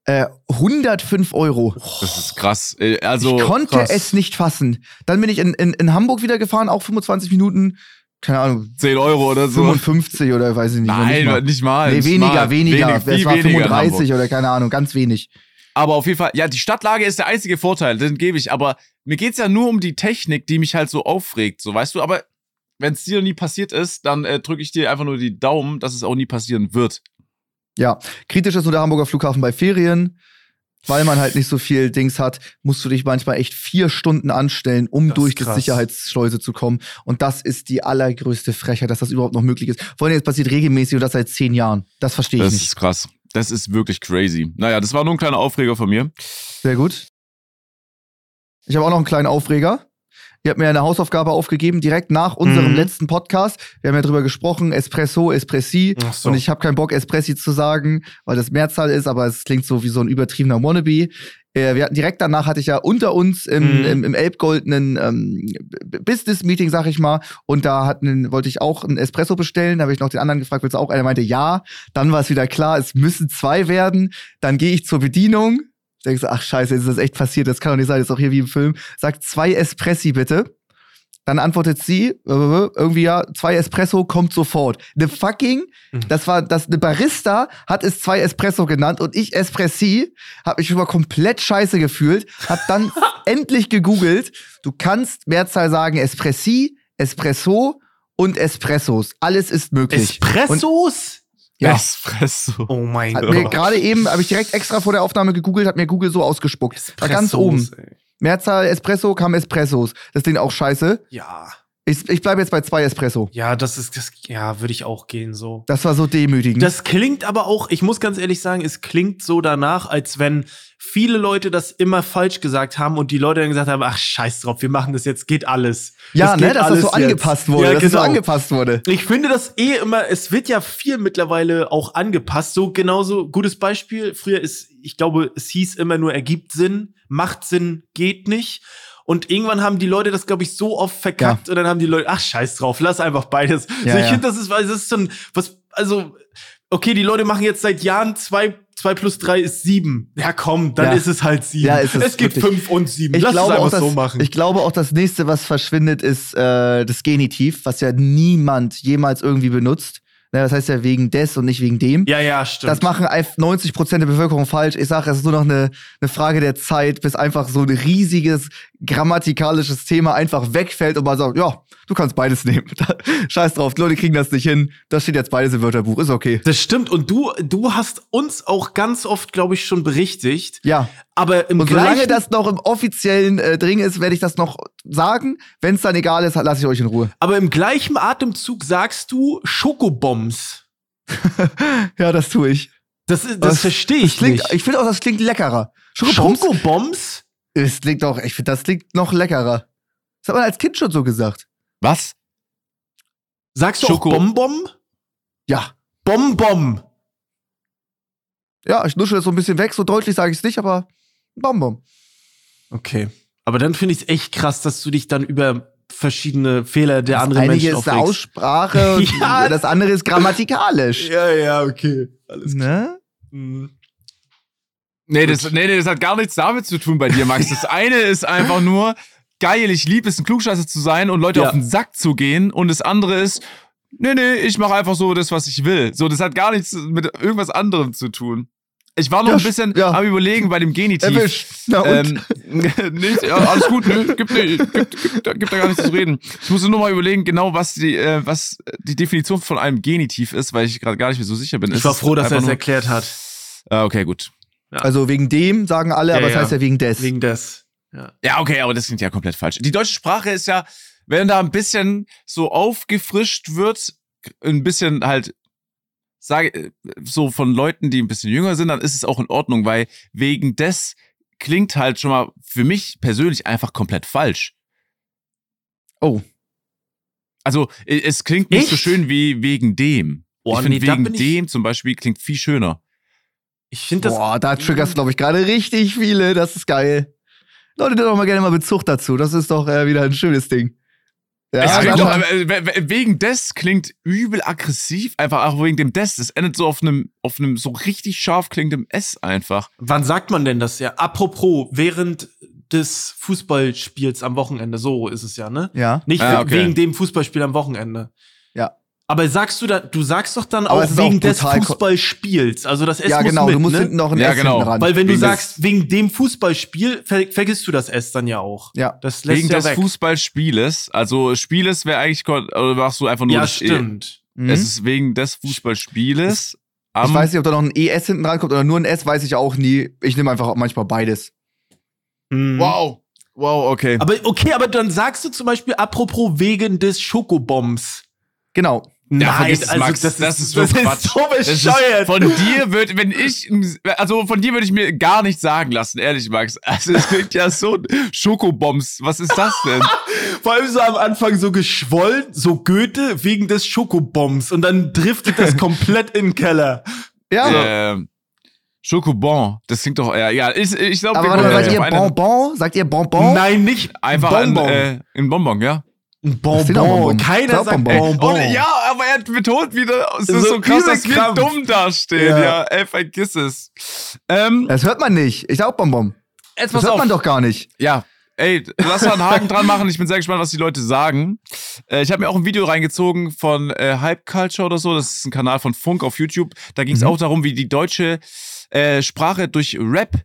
Äh, 105 Euro. Das ist krass. Äh, Also, ich konnte krass. es nicht fassen. Dann bin ich in, in, in Hamburg wieder gefahren, auch 25 Minuten. Keine Ahnung, 10 Euro oder so. 55 oder weiß ich nicht. Nein, nicht mal. nicht mal. Nee, weniger, mal. weniger. Wenig, es war weniger in 35 Hamburg. oder keine Ahnung, ganz wenig. Aber auf jeden Fall, ja, die Stadtlage ist der einzige Vorteil, den gebe ich. Aber mir geht's ja nur um die Technik, die mich halt so aufregt, so weißt du. Aber wenn es dir nie passiert ist, dann äh, drücke ich dir einfach nur die Daumen, dass es auch nie passieren wird. Ja, kritisch ist nur der Hamburger Flughafen bei Ferien. Weil man halt nicht so viel Dings hat, musst du dich manchmal echt vier Stunden anstellen, um Das durch die. Sicherheitsschleuse zu kommen. Und das ist die allergrößte Frechheit, dass das überhaupt noch möglich ist. Vor allem, es passiert regelmäßig und das seit zehn Jahren. Das verstehe ich Das nicht. ist krass. Das ist wirklich crazy. Naja, das war nur ein kleiner Aufreger von mir. Sehr gut. Ich habe auch noch einen kleinen Aufreger. Ihr habt mir eine Hausaufgabe aufgegeben, direkt nach unserem Mhm. letzten Podcast. Wir haben ja drüber gesprochen, Espresso, Espressi. So. Und ich habe keinen Bock, Espressi zu sagen, weil das Mehrzahl ist, aber es klingt so wie so ein übertriebener Wannabe. Äh, wir hatten direkt danach hatte ich ja unter uns im, Mhm. im, im Elbgoldenen ähm, Business-Meeting, sag ich mal, und da hatten, wollte ich auch einen Espresso bestellen. Da habe ich noch den anderen gefragt, willst du auch? einer meinte ja. Dann war es wieder klar, es müssen zwei werden. Dann gehe ich zur Bedienung. Denkst du, ach scheiße, jetzt ist das echt passiert, das kann doch nicht sein, das ist auch hier wie im Film. Sagt zwei Espressi bitte. Dann antwortet sie, irgendwie ja, zwei Espresso kommt sofort. The fucking, Mhm. das war, das, eine Barista hat es zwei Espresso genannt und ich Espressi, hab mich schon mal komplett scheiße gefühlt, hab dann <laughs> endlich gegoogelt, du kannst Mehrzahl sagen Espressi, Espresso und Espressos. Alles ist möglich. Espressos? Ja. Espresso. Oh mein Hat Gott. gerade eben, habe ich direkt extra vor der Aufnahme gegoogelt, hat mir Google so ausgespuckt. War ganz oben. Espressos, ey. Mehrzahl Espresso kam Espressos. Das Ding auch scheiße. Ja. Ich, ich bleibe jetzt bei zwei Espresso. Ja, das ist, das, ja, würde ich auch gehen so. Das war so demütigend. Das klingt aber auch, ich muss ganz ehrlich sagen, es klingt so danach, als wenn viele Leute das immer falsch gesagt haben und die Leute dann gesagt haben, ach scheiß drauf, wir machen das jetzt, geht alles. ja, Das ne, dass das so jetzt. angepasst wurde. Ja, dass es so genau. angepasst wurde. Ich finde das eh immer, es wird ja viel mittlerweile auch angepasst. So genauso, gutes Beispiel. Früher ist, ich glaube, es hieß immer nur, ergibt Sinn, macht Sinn, geht nicht. Und irgendwann haben die Leute das, glaube ich, so oft verkackt und dann haben die Leute, ach, scheiß drauf, lass einfach beides. Ja, so, ich ja. finde, das ist, weil das ist so ein, was, also, okay, die Leute machen jetzt seit Jahren zwei, zwei plus drei ist sieben. Ja, komm, dann Ja. ist es halt sieben. Ja, ist es es gibt wirklich. fünf und sieben. Ich lass glaube, es auch, einfach das, so machen. ich glaube auch, das nächste, was verschwindet, ist äh, das Genitiv, was ja niemand jemals irgendwie benutzt. Ne, das heißt ja wegen des und nicht wegen dem. ja, ja, stimmt. Das machen einfach 90 Prozent der Bevölkerung falsch. Ich sage, es ist nur noch eine, eine Frage der Zeit, bis einfach so ein riesiges grammatikalisches Thema einfach wegfällt und man sagt, ja, du kannst beides nehmen. <laughs> Scheiß drauf, die Leute kriegen das nicht hin. Das steht jetzt beides im Wörterbuch, ist okay. Das stimmt. Und du, du hast uns auch ganz oft, glaube ich, schon berichtigt. Ja. Aber im Und solange das noch im offiziellen äh, Ding ist, werde ich das noch sagen. Wenn es dann egal ist, lasse ich euch in Ruhe. aber im gleichen Atemzug sagst du Schokobombs. <laughs> Ja, das tue ich. Das, das Was? verstehe Das ich klingt, nicht. ich finde auch, das klingt leckerer. Schokobombs? Schokobombs? Es klingt auch, ich finde, das klingt noch leckerer. Das hat man als Kind schon so gesagt. Was? Sagst du Schoko- auch Bonbon? Ja. Bonbon. Ja, ich nusche das so ein bisschen weg, so deutlich sage ich es nicht, aber Bonbon. Okay. Aber dann finde ich es echt krass, dass du dich dann über verschiedene Fehler der Das anderen Menschen ist eine aufregst. Aussprache und <laughs> Ja. das andere ist grammatikalisch. Ja, ja, okay. Alles Ne? Mhm. Nee das, nee, nee, das hat gar nichts damit zu tun bei dir, Max. Das <laughs> eine ist einfach nur, geil, ich liebe es, ein Klugscheißer zu sein und Leute Ja. auf den Sack zu gehen. Und das andere ist, nee, nee, ich mache einfach so das, was ich will. So, das hat gar nichts mit irgendwas anderem zu tun. Ich war noch Ja, ein bisschen ja. am überlegen bei dem Genitiv. Erwischt. Na und? Ähm, <laughs> nicht, ja, alles gut, nö, gibt, gibt, gibt, da- gibt da gar nichts zu reden. Ich musste nur mal überlegen, genau was die, äh, was die Definition von einem Genitiv ist, weil ich gerade gar nicht mehr so sicher bin. Ich war froh, dass er es erklärt hat. Ah, okay, gut. Also wegen dem sagen alle, Ja, aber es ja. heißt ja wegen des. Wegen des. Ja. Ja, okay, aber das klingt ja komplett falsch. Die deutsche Sprache ist ja, wenn da ein bisschen so aufgefrischt wird, ein bisschen halt, sage äh, so von Leuten, die ein bisschen jünger sind, dann ist es auch in Ordnung, weil wegen des klingt halt schon mal für mich persönlich einfach komplett falsch. Oh. Also äh, es klingt nicht so Echt? schön wie wegen dem. Oh, ich finde nee, da wegen bin ich- dem zum Beispiel klingt viel schöner. Ich finde das. Boah, da triggerst du, glaube ich, gerade richtig viele. Das ist geil. Leute, nehmt doch mal gerne mal Bezug dazu. Das ist doch äh, wieder ein schönes Ding. Ja, Es ja, doch, aber, äh, we- we- wegen des klingt übel aggressiv, einfach auch wegen dem des. Das endet so auf einem, auf einem so richtig scharf klingendem S einfach. Wann sagt man denn das ja? Apropos, während des Fußballspiels am Wochenende, so ist es ja, ne? ja. Nicht Ah, okay. wegen dem Fußballspiel am Wochenende. Ja. Aber sagst du da, du sagst doch dann Aber auch wegen auch des Fußballspiels. Also das S ja, muss genau. mit, du musst ne? hinten noch ein Ja, S genau. hinten ran. Weil wenn du Wegen sagst, wegen dem Fußballspiel, ver vergisst du das S dann ja auch. ja. Das lässt wegen ja des weg. Fußballspieles. Also Spieles wäre eigentlich, oder machst du einfach nur ja, das E? stimmt. Mhm. Es ist wegen des Fußballspieles. ich am- weiß nicht, ob da noch ein ES hinten rankommt oder nur ein S, weiß ich auch nie. Ich nehme einfach manchmal beides. Mhm. Wow. Wow, okay. Aber okay, aber dann sagst du zum Beispiel, apropos wegen des Schokobombs. Genau. Ja, vergiss es, Max. das, Das ist, ist so das Quatsch. ist so Das ist- bescheuert. von dir würde, wenn ich, also von dir würde ich mir gar nichts sagen lassen, ehrlich, Max. Also es klingt ja so Schokobombs. Was ist das denn? <laughs> Vor allem so am Anfang so geschwollen, so Goethe wegen des Schokobombs und dann driftet das <laughs> komplett in den Keller. Ja. ähm, Schokobon. Das klingt doch, ja, ja. Ich, ich glaube, aber warte, sagt ihr Bonbon? Sagt ihr Bonbon? Nein, nicht Einfach Bonbon. Ein, äh, ein Bonbon, ja. Ein Bonbon. Bonbon. Keiner sagt Bonbon. Bonbon. Und ja, aber er betont wieder, es ist So so, krass, dass wir dumm dastehen. Ja. Ja, ey, vergiss es. Ähm, Das hört man nicht. Ich sag auch Bonbon. jetzt Das hört auf. man doch gar nicht. Ja, ey, lass mal einen Haken dran machen. Ich bin sehr gespannt, was die Leute sagen. Äh, ich habe mir auch ein Video reingezogen von äh, Hype Culture oder so. Das ist ein Kanal von Funk auf YouTube. Da ging es Mhm. auch darum, wie die deutsche äh, Sprache durch Rap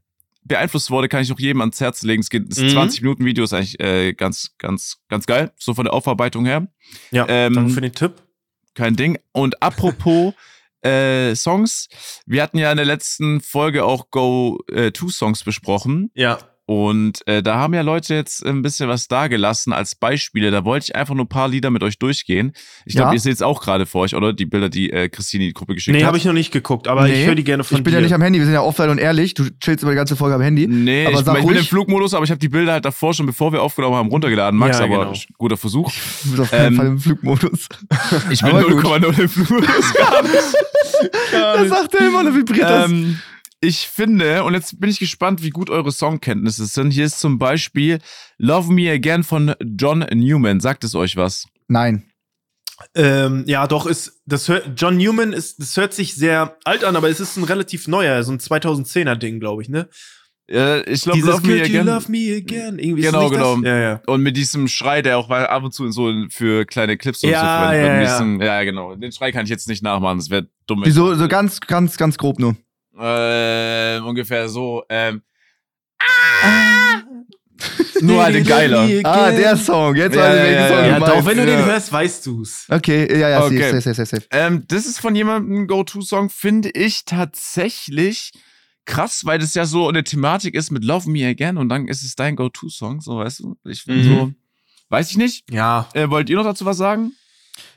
beeinflusst wurde. Kann ich auch jedem ans Herz legen. Es geht Mhm. 20 Minuten Video, ist eigentlich äh, ganz, ganz, ganz geil. So von der Aufarbeitung her. Ja, Ähm, danke für den Tipp. Kein Ding. Und apropos <laughs> äh, Songs, wir hatten ja in der letzten Folge auch Go äh, Two Songs besprochen. Ja. Und äh, da haben ja Leute jetzt ein bisschen was dagelassen als Beispiele. Da wollte ich einfach nur ein paar Lieder mit euch durchgehen. Ich glaube, Ja. ihr seht es auch gerade vor euch, oder? Die Bilder, die äh, Christine in die Gruppe geschickt Nee, hat. habe ich noch nicht geguckt, aber Nee, ich höre die gerne von Ich bin dir. ja nicht am Handy, wir sind ja offline und ehrlich. Du chillst über die ganze Folge am Handy. Nee, Aber ich, sag ich bin im. Flugmodus, aber ich habe die Bilder halt davor schon, bevor wir aufgenommen haben, runtergeladen. Max, Ja, aber genau. guter Versuch. Du bist auf keinen Ähm, Fall im Flugmodus. Ich bin Aber gut. 0,0 im Flugmodus. Gar nicht. Gar Das nicht. sagt er immer, da vibriert das. Ich finde, und jetzt bin ich gespannt, wie gut eure Songkenntnisse sind. Hier ist zum Beispiel Love Me Again von John Newman. Sagt es euch was? Nein. Ähm, ja, doch, ist, das hört, John Newman ist, das hört sich sehr alt an, aber es ist ein relativ neuer, so ein 2010er Ding, glaube ich, ne? Äh, ich glaube, Love Me Again. love me again? Irgendwie ist Genau, genau. Ja, ja. Und mit diesem Schrei, der auch mal ab und zu so für kleine Clips und Ja, so verwendet ja, ja. diesem- ja, genau. Den Schrei kann ich jetzt nicht nachmachen, das wäre dumm. Wieso, so ganz, ganz, ganz grob nur. Äh, ungefähr so. Ähm, <laughs> nur halt ein geiler. Ah, der Song. Jetzt Ja, weiß ich, ja, welchen ja, Song ja. du doch, wenn du Ja. den hörst, weißt du's. Okay, ja, ja, Okay. safe, safe, safe, safe. Ähm, das ist von jemandem ein Go-To-Song, finde ich tatsächlich krass, weil das ja so eine Thematik ist mit Love Me Again und dann ist es dein Go-To-Song, so weißt du. Ich finde Mhm. so, weiß ich nicht. Ja. Äh, wollt ihr noch dazu was sagen?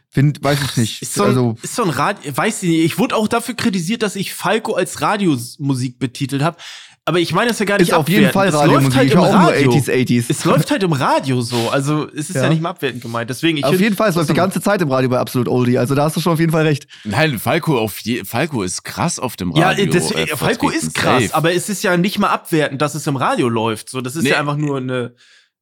Find, weiß ich nicht. Ist so ein, also, ist so ein Radio, weiß ich nicht. Ich wurde auch dafür kritisiert, dass ich Falco als Radiomusik betitelt habe. Aber ich meine das ja gar nicht ist auf jeden abwertend. Fall Es läuft Radiomusik. halt ich höre auch nur Radio. 80s, 80s. Es läuft halt im Radio so. Also es ist ja, Ja. nicht mal abwertend gemeint. Deswegen, ich auf find- jeden Fall, es läuft die ganze Zeit im Radio bei Absolut Oldie. Also da hast du schon auf jeden Fall recht. Nein, Falco auf je, Falco ist krass auf dem Ja, Radio. das, äh, Falco ist krass, Safe. aber es ist ja nicht mal abwertend, dass es im Radio läuft. So, das ist Nee. ja einfach nur eine.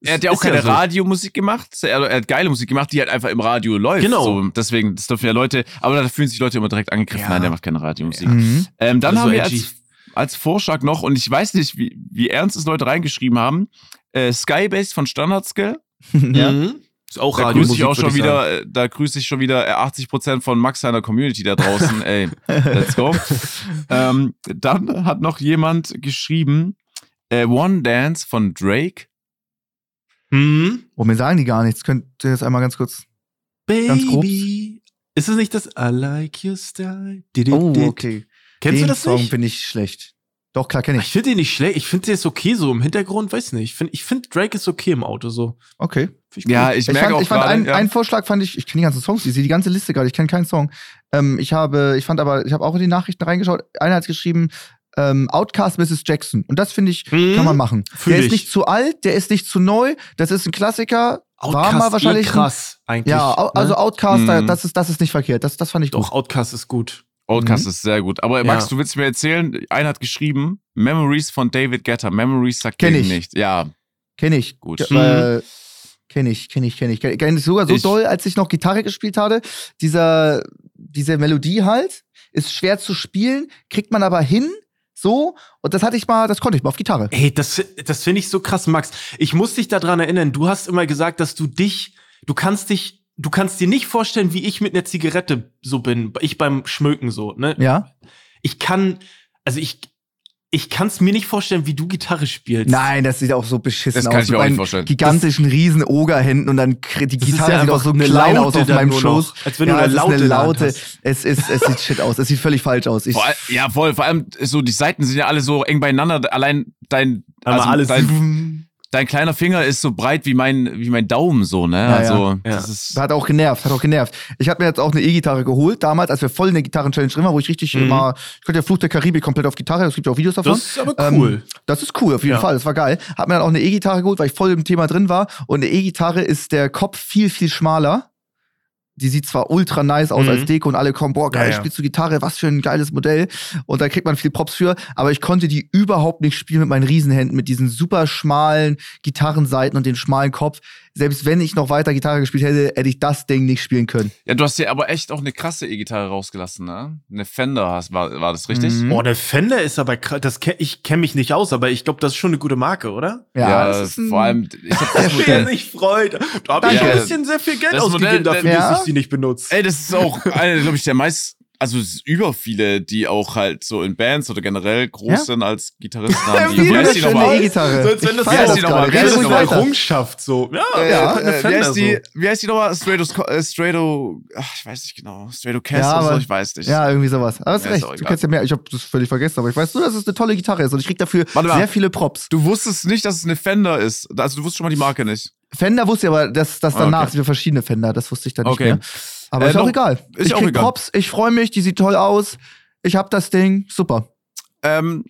Er hat ja auch keine so. Radiomusik gemacht. Er, hat geile Musik gemacht, die halt einfach im Radio läuft. Genau. So, deswegen, das dürfen ja Leute, aber da fühlen sich Leute immer direkt angegriffen. Ja. Nein, der macht keine Radiomusik. Mhm. Ähm, dann Also haben wir edgy. als, als Vorschlag noch, und ich weiß nicht, wie, wie ernst es Leute reingeschrieben haben, äh, Skybase von Standardskill. <laughs> ja. Mhm. Ist auch Da grüße ich auch schon sagen. wieder, äh, da grüße ich schon wieder äh, 80% von Max seiner Community da draußen. <laughs> Ey, let's go. <laughs> ähm, dann hat noch jemand geschrieben, äh, One Dance von Drake. Mhm. Oh, mir sagen die gar nichts. Könnt ihr jetzt einmal ganz kurz. Ganz grob. Baby. Ist es nicht das I like your style? Did it, Oh, okay. Kennst Den du das Song nicht? finde ich schlecht. Doch, klar, kenne Ich ich. finde den nicht schlecht. Ich finde der ist okay so im Hintergrund. Weiß nicht. Ich finde ich find Drake ist okay im Auto so. Okay. Ich Ja, ich Ich merke fand, auch ich fand gerade, einen, ja. einen Vorschlag fand ich, ich kenne die ganzen Songs, ich sehe die ganze Liste gerade, ich kenne keinen Song. Ähm, ich habe, ich fand aber, ich habe auch in die Nachrichten reingeschaut, einer hat geschrieben, ähm, Outcast Mrs. Jackson. Und das finde ich, Mhm. kann man machen. Fühl der ich. ist nicht zu alt, der ist nicht zu neu, das ist ein Klassiker. war mal Outcast wahrscheinlich. eh krass eigentlich. ja, also ne? Outcast, Mhm. das, ist, das ist nicht verkehrt. Das, das fand ich doch gut. Outcast ist gut. Outcast Mhm. ist sehr gut. Aber Max, Ja. du willst mir erzählen, einer hat geschrieben, Memories von David Guetta. Memories sagt Kenn ich. nicht. Ja, Kenne ich. Gut. Äh, Kenne ich, kenne ich, kenne ich. Kenne ich sogar so Ich- doll, als ich noch Gitarre gespielt hatte. Dieser, diese Melodie halt ist schwer zu spielen, kriegt man aber hin. So, und das hatte ich mal, das konnte ich mal auf Gitarre. Ey, das, das finde ich so krass, Max. Ich muss dich daran erinnern, du hast immer gesagt, dass du dich, du kannst dich, du kannst dir nicht vorstellen, wie ich mit einer Zigarette so bin. Ich beim Schmöken so, ne? Ja? Ich kann, also ich, ich kann es mir nicht vorstellen, wie du Gitarre spielst. Nein, das sieht auch so beschissen Das kann aus. ich mir auch nicht vorstellen. Gigantischen riesen Ogerhänden und dann die Gitarre ja sieht auch einfach so eine klein aus auf meinem Schoß. noch. Als wenn du ja, eine es ist Laute eine Laute. Es ist, es sieht shit aus. Es sieht völlig falsch aus. Ich, Vor, ja, voll. Vor allem so, die Seiten sind ja alle so eng beieinander. Allein dein, Aber also alles. dein, <laughs> dein kleiner Finger ist so breit wie mein, wie mein Daumen so, ne? Ja, also, ja. das ist. Hat auch genervt, hat auch genervt. Ich habe mir jetzt auch eine E-Gitarre geholt, damals, als wir voll in der Gitarren-Challenge drin waren, wo ich richtig Mhm. immer, ich konnte ja Fluch der Karibik komplett auf Gitarre, es gibt ja auch Videos davon. Das ist aber Ähm, cool. Das ist cool, auf jeden Ja. Fall, das war geil. Hab mir dann auch eine E-Gitarre geholt, weil ich voll im Thema drin war. Und eine E-Gitarre ist der Kopf viel, viel schmaler. Die sieht zwar ultra nice aus Mhm. als Deko und alle kommen, boah, geil, Ja, ja. spielst du Gitarre, was für ein geiles Modell. Und da kriegt man viel Props für. Aber ich konnte die überhaupt nicht spielen mit meinen Riesenhänden, mit diesen super schmalen Gitarrenseiten und den schmalen Kopf. Selbst wenn ich noch weiter Gitarre gespielt hätte, hätte ich das Ding nicht spielen können. Ja, du hast ja aber echt auch eine krasse E-Gitarre rausgelassen, ne? Eine Fender hast, war, war das richtig? Mhm. Boah, der Fender ist aber krass. Das kenn, ich kenne mich nicht aus, aber ich glaube, das ist schon eine gute Marke, oder? Ja, das ist ein- vor allem, ich hab das Sehr Modell, sich freut. Da habe ich ein bisschen sehr viel Geld Das ausgegeben Modell- dafür, ja. dass ich sie nicht benutze. Ey, das ist auch eine, glaube ich, der meist also es ist über viele, die auch halt so in Bands oder generell groß Ja. sind als Gitarristen Ja, <laughs> haben. wie Wie heißt die nochmal? E-Gitarre. So, als wenn Ich das ja das die nochmal- das weiter. Errungenschaft so. Ja, Äh, ja, äh, eine wie, heißt die, so. wie heißt die nochmal? Äh, Strato, ach, ich weiß nicht genau. Strato Cass Ja, oder so, aber- ich weiß nicht. Ja, irgendwie sowas. Aber hast Ja, ist recht. Du kennst ja mehr. Ich habe das völlig vergessen, aber ich weiß nur, dass es eine tolle Gitarre ist und ich krieg dafür Warte mal. sehr viele Props. Du wusstest nicht, dass es eine Fender ist. Also du wusstest schon mal die Marke nicht. Fender wusste ich aber, dass, dass Ah, danach okay. sind wir verschiedene Fender. Das wusste ich dann nicht Okay. mehr. Aber Äh, ist auch egal. ist ich auch krieg egal. Props, ich freue mich, die sieht toll aus. Ich hab das Ding. Super. Ähm,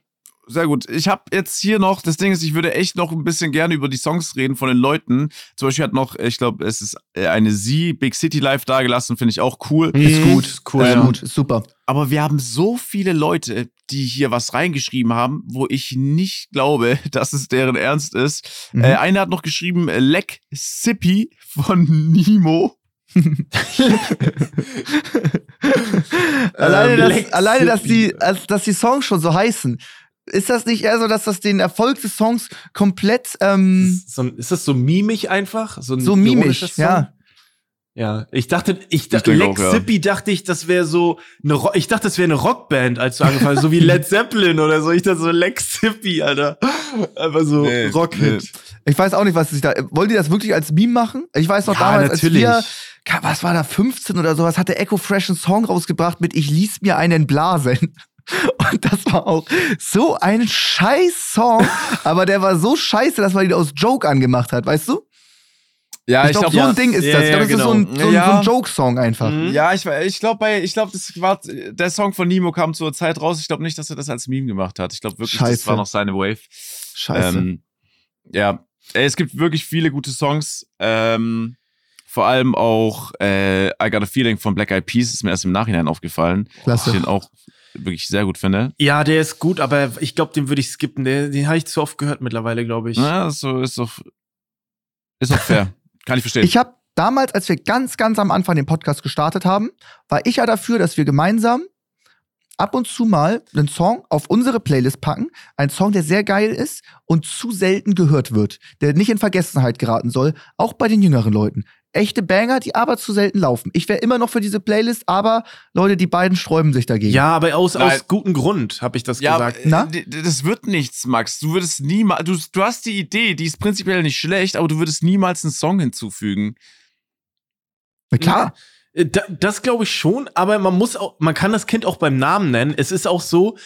sehr gut. Ich habe jetzt hier noch, das Ding ist, ich würde echt noch ein bisschen gerne über die Songs reden von den Leuten. Zum Beispiel hat noch, ich glaube, es ist äh, eine Sie, Big City Live dagelassen, finde ich auch cool. Ist Mhm, gut. ist cool, ist ja. gut. Ist super. Aber wir haben so viele Leute, die hier was reingeschrieben haben, wo ich nicht glaube, <laughs> dass es deren Ernst ist. Mhm. Äh, einer hat noch geschrieben, Leck Sippy von Nemo. <laughs> alleine, Ähm, dass, alleine dass, die, dass die Songs schon so heißen. Ist das nicht eher so, dass das den Erfolg des Songs komplett ähm, Ist, so, ist das so mimig einfach? So, ein so mimisch? Ja. Ja, ich dachte, ich dachte, Lex auch, ja. Sippy dachte ich, das wäre so eine, Ro ich dachte, das wäre eine Rockband, als du angefangen hast, so wie <laughs> Led Zeppelin oder so. Ich dachte so Lex Sippy, Alter. Einfach so Nee, Rockhit. Ich weiß auch nicht, was sich da. Wollen die das wirklich als Meme machen? Ich weiß noch Ja, damals, natürlich. als wir, was war da, 15 oder sowas, hatte Echo Fresh einen Song rausgebracht mit Ich ließ mir einen blasen. <laughs> Und das war auch so ein scheiß Song, aber der war so scheiße, dass man ihn aus Joke angemacht hat, weißt du? Ja, ich glaube, so ja. ein Ding ist Ja, das. Ich ja, glaube, das ist so ein, genau. so Ja. so ein Joke-Song einfach. Mhm. Ja, ich, ich glaube, ich das war der Song von Nemo kam zur Zeit raus. Ich glaube nicht, dass er das als Meme gemacht hat. Ich glaube wirklich, das Scheiße. war noch seine Wave. Scheiße. Ähm, ja, Ey, es gibt wirklich viele gute Songs. Ähm, vor allem auch äh, I Got a Feeling von Black Eyed Peas ist mir erst im Nachhinein aufgefallen. Klasse. Ich den auch wirklich sehr gut finde. Ja, der ist gut, aber ich glaube, den würde ich skippen. Den, den habe ich zu oft gehört mittlerweile, glaube ich. Ja, so ist doch, ist doch fair. <laughs> Kann ich verstehen. Ich habe damals, als wir ganz, ganz am Anfang den Podcast gestartet haben, war ich ja dafür, dass wir gemeinsam ab und zu mal einen Song auf unsere Playlist packen. Ein Song, der sehr geil ist und zu selten gehört wird, der nicht in Vergessenheit geraten soll, auch bei den jüngeren Leuten. Echte Banger, die aber zu selten laufen. Ich wäre immer noch für diese Playlist, aber Leute, die beiden sträuben sich dagegen. Ja, aber aus, Nein. aus gutem Grund habe ich das ja, gesagt. äh, Na? das wird nichts, Max. Du würdest niemals, du, du hast die Idee, die ist prinzipiell nicht schlecht, aber du würdest niemals einen Song hinzufügen. Na klar. Äh, da- Das glaube ich schon, aber man muss auch, man kann das Kind auch beim Namen nennen. Es ist auch so,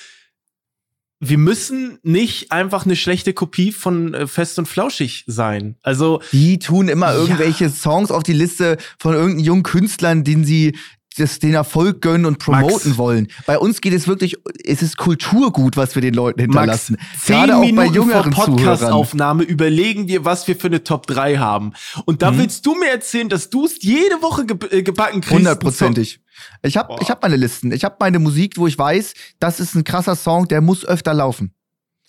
wir müssen nicht einfach eine schlechte Kopie von äh, Fest und Flauschig sein. Also, Die tun immer Ja. irgendwelche Songs auf die Liste von irgendeinen jungen Künstlern, denen sie das, den Erfolg gönnen und promoten Max. wollen. Bei uns geht es wirklich, es ist Kulturgut, was wir den Leuten Max, hinterlassen. zehn Gerade auch bei Minuten vor jüngeren Zuhörern. Podcastaufnahme überlegen wir, was wir für eine Top 3 haben. Und da Mhm. willst du mir erzählen, dass du es jede Woche ge äh, gebacken kriegst. Hundertprozentig. Ich habe ich hab meine Listen. Ich habe meine Musik, wo ich weiß, das ist ein krasser Song, der muss öfter laufen.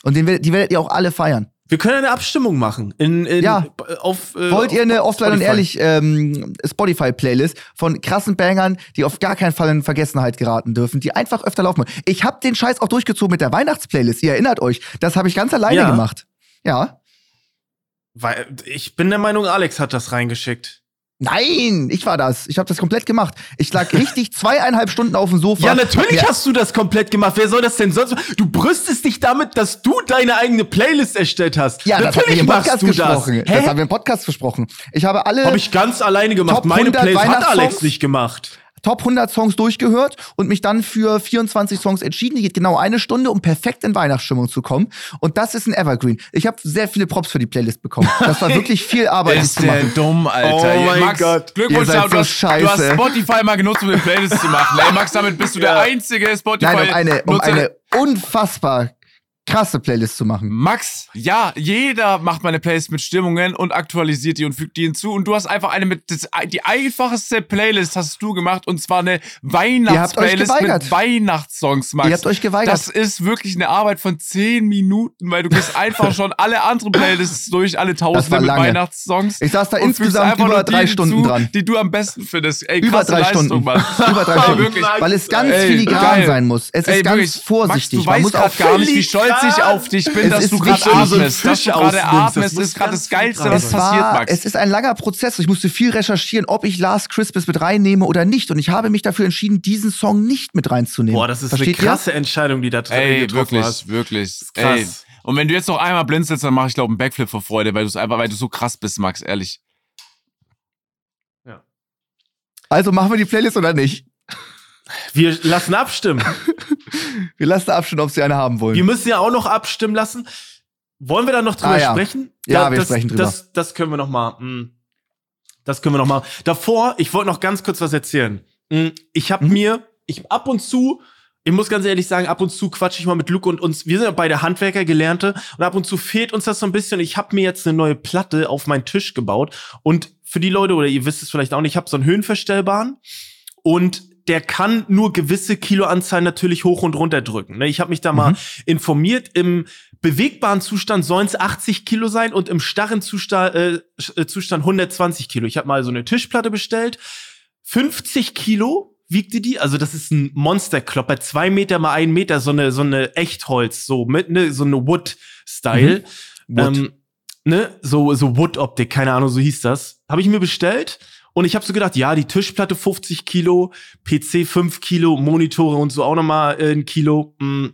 Und den, die werdet ihr auch alle feiern. Wir können eine Abstimmung machen. In, in, Ja. Auf, äh, Wollt ihr eine Offline und. Ehrlich ähm, Spotify-Playlist von krassen Bangern, die auf gar keinen Fall in Vergessenheit geraten dürfen, die einfach öfter laufen? Ich habe den Scheiß auch durchgezogen mit der Weihnachtsplaylist. Ihr erinnert euch, das habe ich ganz alleine Ja. gemacht. Ja. Weil ich bin der Meinung, Alex hat das reingeschickt. Nein, ich war das. Ich habe das komplett gemacht. Ich lag <laughs> richtig zweieinhalb Stunden auf dem Sofa. Ja, natürlich hast du das komplett gemacht. Wer soll das denn sonst? Du brüstest dich damit, dass du deine eigene Playlist erstellt hast. Ja, das haben wir natürlich im machst Podcast gesprochen. das. Das haben wir im Podcast besprochen. Ich habe alle Habe ich ganz alleine gemacht. Meine 100 Playlist hat Alex nicht gemacht. Top 100 Songs durchgehört und mich dann für 24 Songs entschieden. Die geht genau eine Stunde, um perfekt in Weihnachtsstimmung zu kommen. Und das ist ein Evergreen. Ich habe sehr viele Props für die Playlist bekommen. Das war wirklich viel <laughs> Arbeit, das Ist zu der dumm, Alter. Oh mein Max, Gott. Glückwunsch, Ihr seid du, so hast, du hast scheiße. Spotify mal genutzt, um eine Playlist zu machen. Ey, Max, damit bist du der Ja. einzige Spotify. Nein, um eine, um eine unfassbar krasse Playlist zu machen. Max, ja, jeder macht meine Playlist mit Stimmungen und aktualisiert die und fügt die hinzu. Und du hast einfach eine mit, das, die einfachste Playlist hast du gemacht und zwar eine Weihnachtsplaylist mit Weihnachtssongs, Max. Ihr habt euch geweigert. Das ist wirklich eine Arbeit von zehn Minuten, weil du gehst einfach <laughs> schon alle anderen Playlists durch, alle Tausende mit. Weihnachtssongs. Ich saß da insgesamt über drei Stunden hinzu, dran. Die du am besten findest. Ey, Über drei Leistung, Stunden. Mann. <laughs> Über drei Stunden. Weil es ganz Ey, filigran geil. sein muss. Es ist Ey, ganz wirklich. vorsichtig. Max, du Man weißt muss auch gar nicht, wie stolz witzig auf dich bin, Es dass ist du gerade atmest. Dass Fisch du gerade das atmest, ist gerade das Geilste, was passiert, war, Max. es ist ein langer Prozess. Ich musste viel recherchieren, ob ich Last Christmas mit reinnehme oder nicht. Und ich habe mich dafür entschieden, diesen Song nicht mit reinzunehmen. Boah, das ist Versteht eine krasse Entscheidung, die da drin Ey, getroffen wirklich, hast. wirklich. krass. Ey. Und wenn du jetzt noch einmal blinzelst, dann mache ich, glaube einen Backflip vor Freude, weil du einfach, weil du so krass bist, Max, ehrlich. ihr? Also machen wir die Playlist oder nicht? Wir lassen abstimmen. <laughs> Wir lassen abstimmen, ob sie eine haben wollen. Wir müssen ja auch noch abstimmen lassen. Wollen wir da noch drüber Ah, ja. sprechen? Ja, wir das, sprechen drüber. Das, das können wir noch mal. mm. Das können wir noch mal. Davor, ich wollte noch ganz kurz was erzählen. Mm, Ich habe Mhm. mir, ich ab und zu, ich muss ganz ehrlich sagen, ab und zu quatsche ich mal mit Luke und uns. Wir sind ja beide Handwerker, Gelernte, und ab und zu fehlt uns das so ein bisschen. Ich habe mir jetzt eine neue Platte auf meinen Tisch gebaut und für die Leute oder ihr wisst es vielleicht auch nicht, ich habe so einen Höhenverstellbaren und der kann nur gewisse Kiloanzahl natürlich hoch und runter drücken. Ne? Ich habe mich da mal informiert. Im bewegbaren Zustand sollen es 80 Kilo sein und im starren Zustand, äh, äh, Zustand 120 Kilo. Ich habe mal so eine Tischplatte bestellt. 50 Kilo wiegte die. Also das ist ein Monsterklopper. Zwei Meter mal ein Meter. So eine, so eine Echtholz. So mit ne, so eine Wood-Style. Mhm. Wood. Ähm, ne? So, so Wood-Optik. Keine Ahnung, so hieß das. Habe ich mir bestellt. Und ich habe so gedacht, ja, die Tischplatte 50 Kilo, PC 5 Kilo, Monitore und so auch nochmal äh, ein Kilo. Mh,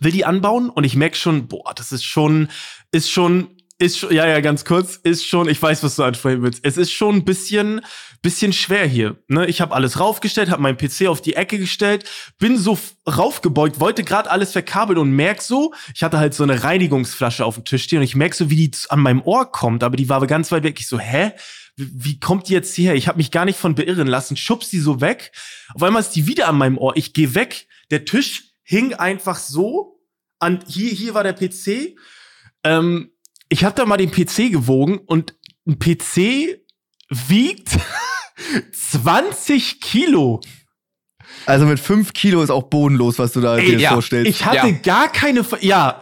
will die anbauen und ich merk schon, boah, das ist schon, ist schon, ist schon, ja, ja, ganz kurz, ist schon, ich weiß, was du ansprechen willst. Es ist schon ein bisschen, bisschen schwer hier. Ne? Ich habe alles raufgestellt, habe meinen PC auf die Ecke gestellt, bin so raufgebeugt, wollte gerade alles verkabeln und merk so, ich hatte halt so eine Reinigungsflasche auf dem Tisch stehen und ich merk so, wie die an meinem Ohr kommt, aber die war ganz weit weg. Ich so, hä? Wie kommt die jetzt hierher? Ich habe mich gar nicht von beirren lassen, schubs die so weg. Auf einmal ist die wieder an meinem Ohr. Ich gehe weg. Der Tisch hing einfach so an hier hier war der PC. Ähm, ich habe da mal den PC gewogen und ein PC wiegt <laughs> 20 Kilo. Also mit 5 Kilo ist auch bodenlos, was du da Ey, dir ja, vorstellst. Ich hatte Ja. gar keine, ja,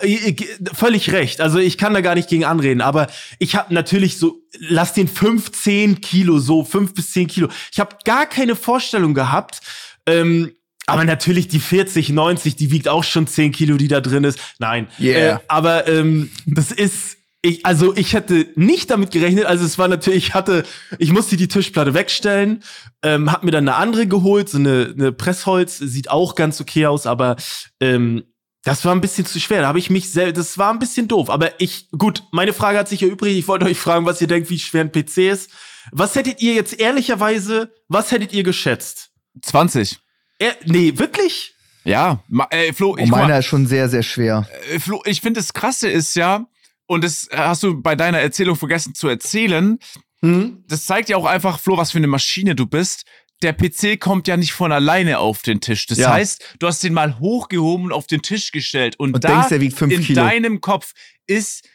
völlig recht. Also ich kann da gar nicht gegen anreden, aber ich habe natürlich so, lass den 15 Kilo so, 5 bis 10 Kilo. Ich habe gar keine Vorstellung gehabt. Ähm, aber natürlich die 40, 90, die wiegt auch schon 10 Kilo, die da drin ist. Nein. Yeah. Äh, aber ähm, das ist, ich, also ich hätte nicht damit gerechnet. Also es war natürlich, ich hatte, ich musste die Tischplatte wegstellen, ähm, hab mir dann eine andere geholt, so eine, eine Pressholz, sieht auch ganz okay aus, aber ähm, das war ein bisschen zu schwer. Da habe ich mich selbst, das war ein bisschen doof. Aber ich, gut, meine Frage hat sich erübrigt. Ich wollte euch fragen, was ihr denkt, wie schwer ein PC ist. Was hättet ihr jetzt ehrlicherweise, was hättet ihr geschätzt? 20. Er, nee, wirklich? Ja, ma, äh, Flo, Und ich, mal, meiner ist schon sehr, sehr schwer. äh, Flo, ich finde das Krasse ist ja, und das hast du bei deiner Erzählung vergessen zu erzählen, Hm? das zeigt ja auch einfach, Flo, was für eine Maschine du bist. Der PC kommt ja nicht von alleine auf den Tisch. Das Ja. heißt, du hast den mal hochgehoben und auf den Tisch gestellt. Und, Und da denkst, der wiegt fünf in Kilo. deinem Kopf ist